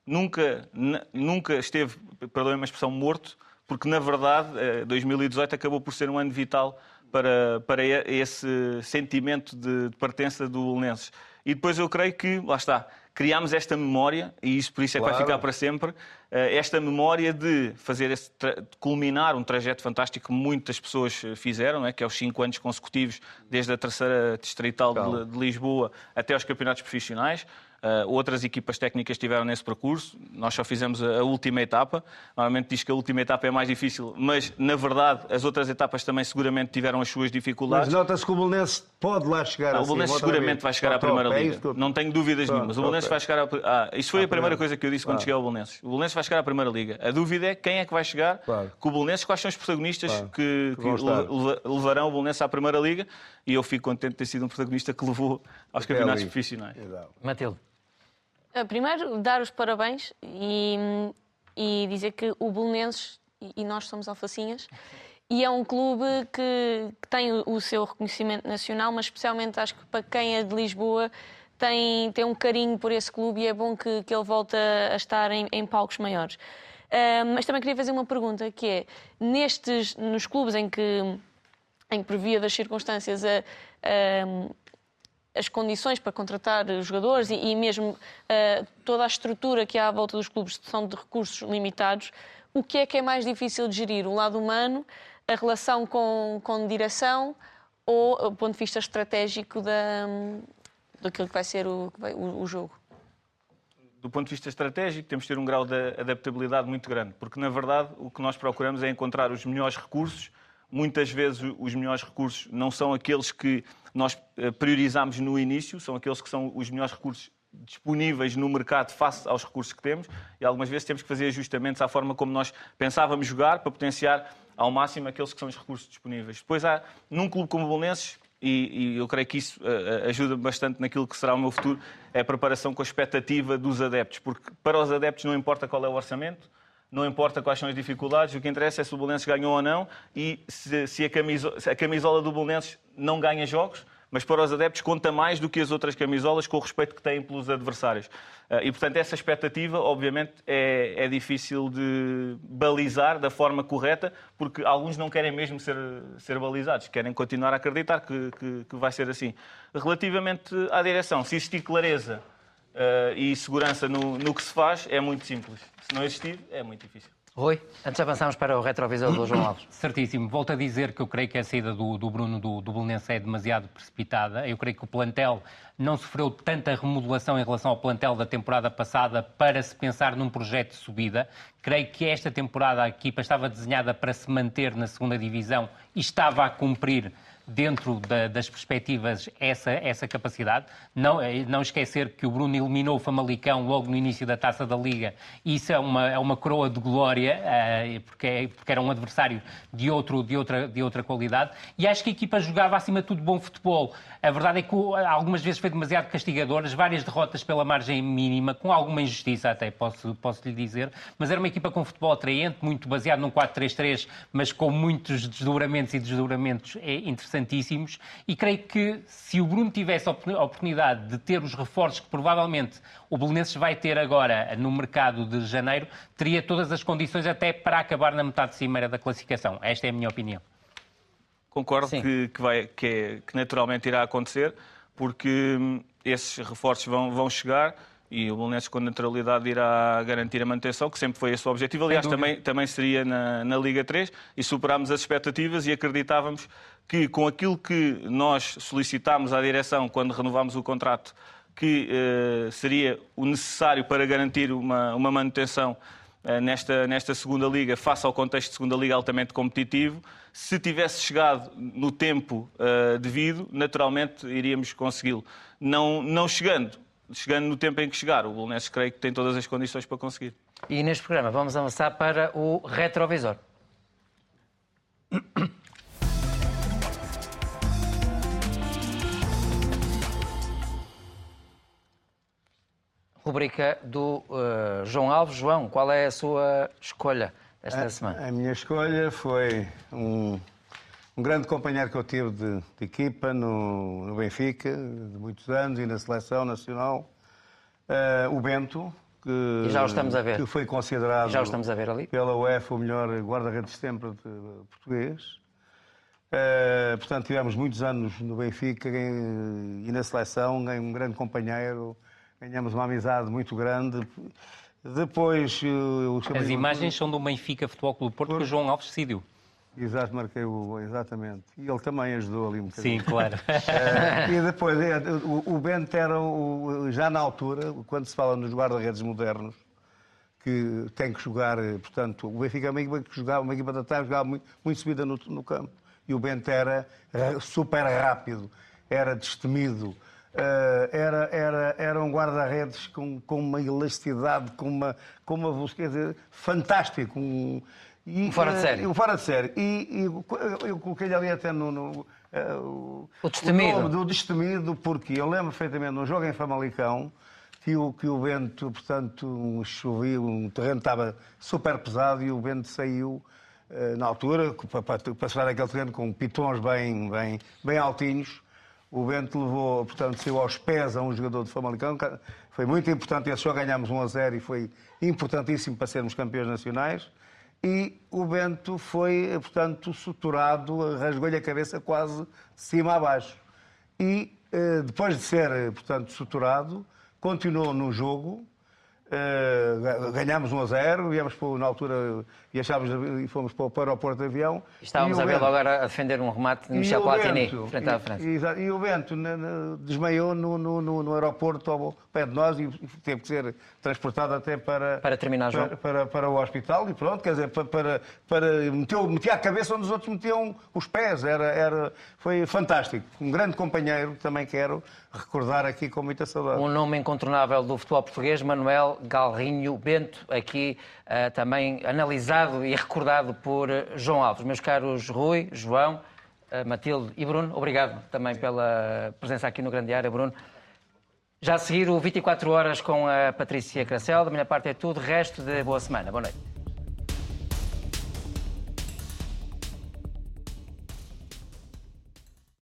nunca, nunca esteve, perdoem-me a expressão, morto, porque na verdade uh, eh, 2018 acabou por ser um ano vital para, para esse sentimento de, de pertença do Belenenses. E depois eu creio que, lá está, criámos esta memória, e isso por isso é claro. que vai ficar para sempre, eh, esta memória de fazer esse de culminar um trajeto fantástico que muitas pessoas eh, fizeram, é? que é os cinco anos consecutivos, desde a terceira distrital de, de, Lisboa até aos campeonatos profissionais. Uh, outras equipas técnicas estiveram nesse percurso, nós só fizemos a, última etapa. Normalmente diz que a última etapa é mais difícil, mas na verdade as outras etapas também seguramente tiveram as suas dificuldades. Mas nota-se que o Belenense pode lá chegar ah, assim, O Belenense seguramente vai chegar à Primeira é Liga. Não tenho dúvidas nenhuma. O Belenense vai chegar à... ah, Isso foi a primeira coisa que eu disse quando cheguei ao Belenense. O Belenense vai chegar à Primeira Liga. A dúvida é quem é que vai chegar claro. com o Belenense, quais são os protagonistas claro. que, que levarão o Belenense à Primeira Liga e eu fico contente de ter sido um protagonista que levou aos campeonatos profissionais. Matilde. Eh, primeiro, dar os parabéns e, e dizer que o Belenenses, e nós somos alfacinhas, e é um clube que, que, tem o seu reconhecimento nacional, mas especialmente acho que para quem é de Lisboa tem, tem um carinho por esse clube e é bom que, que ele volte a estar em, em palcos maiores. Uh, mas também queria fazer uma pergunta, que é, nestes, nos clubes em que, em que por via das circunstâncias, a, a as condições para contratar jogadores e, e mesmo uh, toda a estrutura que há à volta dos clubes são de recursos limitados, o que é que é mais difícil de gerir? O lado humano, a relação com, com direção ou o ponto de vista estratégico da, daquilo que vai ser o, o, o jogo? do ponto de vista estratégico, temos de ter um grau de adaptabilidade muito grande, porque na verdade o que nós procuramos é encontrar os melhores recursos. Muitas vezes os melhores recursos não são aqueles que nós eh, priorizamos no início, são aqueles que são os melhores recursos disponíveis no mercado face aos recursos que temos e algumas vezes temos que fazer ajustamentos à forma como nós pensávamos jogar para potenciar ao máximo aqueles que são os recursos disponíveis. Depois há, num clube como o Bolonenses, e, e, eu creio que isso uh, ajuda bastante naquilo que será o meu futuro, é a preparação com a expectativa dos adeptos, porque para os adeptos não importa qual é o orçamento, não importa quais são as dificuldades, o que interessa é se o Bolonenses ganhou ou não e se, se, a, camisola, se a camisola do Bolonenses não ganha jogos, mas para os adeptos conta mais do que as outras camisolas com o respeito que têm pelos adversários. Ah, e, portanto, essa expectativa, obviamente, é, é difícil de balizar da forma correta, porque alguns não querem mesmo ser, ser balizados, querem continuar a acreditar que, que, que vai ser assim. Relativamente à direção, se existir clareza uh, e segurança no, no que se faz, é muito simples. Se não existir, é muito difícil. Rui, antes de avançarmos para o retrovisor do João Alves. Certíssimo. Volto a dizer que eu creio que a saída do, do Bruno do, do Belenense é demasiado precipitada. Eu creio que o plantel não sofreu tanta remodelação em relação ao plantel da temporada passada para se pensar num projeto de subida. Creio que esta temporada a equipa estava desenhada para se manter na segunda divisão e estava a cumprir dentro da, das perspectivas essa, essa capacidade. Não, eh, não esquecer que o Bruno eliminou o Famalicão logo no início da Taça da Liga. Isso é uma, é uma coroa de glória, uh, porque, é, porque era um adversário de, outro, de, outra, de outra qualidade. E acho que a equipa jogava acima de tudo bom futebol. A verdade é que algumas vezes foi demasiado castigador, as várias derrotas pela margem mínima, com alguma injustiça até, posso, posso lhe dizer, mas era uma equipa com futebol atraente, muito baseado num 4-3-3, mas com muitos desdobramentos e desdobramentos é, interessantíssimos. E creio que se o Bruno tivesse a oportunidade de ter os reforços que provavelmente o Belenenses vai ter agora no mercado de janeiro, teria todas as condições até para acabar na metade cimeira da classificação. Esta é a minha opinião. Concordo que, que, vai, que, é, que, naturalmente irá acontecer, porque hum, esses reforços vão, vão chegar e o Belenenses com naturalidade irá garantir a manutenção, que sempre foi esse o objetivo. Aliás, também, também seria na, na Liga 3 e superámos as expectativas e acreditávamos que com aquilo que nós solicitámos à direção quando renovámos o contrato, que eh, seria o necessário para garantir uma, uma manutenção eh, nesta, nesta segunda liga, face ao contexto de segunda liga altamente competitivo, se tivesse chegado no tempo uh, devido, naturalmente iríamos consegui-lo. Não, não chegando, chegando no tempo em que chegar, o Bolonenses creio que tem todas as condições para conseguir. E neste programa vamos avançar para o retrovisor. Rubrica do uh, João Alves. João, qual é a sua escolha? esta a, semana? A minha escolha foi um, um grande companheiro que eu tive de, de equipa no, no, Benfica, de muitos anos, e na seleção nacional, uh, o Bento, que, e já o estamos a ver. que foi considerado já o estamos a ver ali. pela UEFA o melhor guarda-redes de sempre de, português. Uh, portanto, tivemos muitos anos no Benfica e na seleção, um grande companheiro, ganhamos uma amizade muito grande. Depois. As imagens são do Benfica Futebol Clube Porto, Por... que o João Alves decidiu. Exato, marquei o exatamente. E ele também ajudou ali um bocadinho. Sim, claro. Eh, e depois, é, o, o Bento era, o, já na altura, quando se fala nos guarda-redes modernos, que tem que jogar, eh, portanto, o Benfica é uma equipa que jogava, uma equipa da tarde, jogava muito, muito subida no, no campo. E o Bento era ra- super rápido, era destemido, eh, era, era, era um guarda-redes com, com uma elasticidade, com uma, com uma velocidade, fantástico. Um, e, Um fora de eh, série. um fora de série. E, e eu- eu coloquei-lhe ali até no. no, eh, o, O destemido. nome do destemido, porque eu lembro perfeitamente num jogo em Famalicão que o, que o vento, portanto, um chovia, um terreno estava super pesado e o vento saiu eh, na altura, para, para, aquele terreno com pitons bem, bem, bem altinhos. O vento levou, portanto, saiu aos pés a um jogador de Famalicão. Foi muito importante esse jogo, ganhámos 1 a 0 e foi importantíssimo para sermos campeões nacionais. E o Bento foi, portanto, suturado, rasgou-lhe a cabeça quase de cima a baixo. E eh, depois de ser, eh, portanto, suturado, continuou no jogo. Eh, ga- ganhámos 1 a 0, viemos para, na altura e achámos e fomos para, o- para o aeroporto de avião. Estávamos E a vê-lo agora a defender um remate de e Michel Platini, Bento- frente à e- França. exato, E, o Bento na- na- desmaiou no, no, no, no aeroporto ao pé de nós e teve que ser transportado até para, Para terminar para, para, para o hospital e pronto, quer dizer, para, para, para meteu, metia a cabeça onde os outros metiam os pés. Era, era, foi fantástico. Um grande companheiro, que também quero recordar aqui com muita saudade. Um nome incontornável do futebol português, Manuel Galrinho Bento, aqui eh, também analisado e recordado por eh, João Alves. Meus caros Rui, João, eh, Matilde e Bruno, obrigado também pela presença aqui no Grande Área, Bruno. Já a seguir o 24 horas com a Patrícia Cracel. Da minha parte é tudo. Resto de boa semana. Boa noite.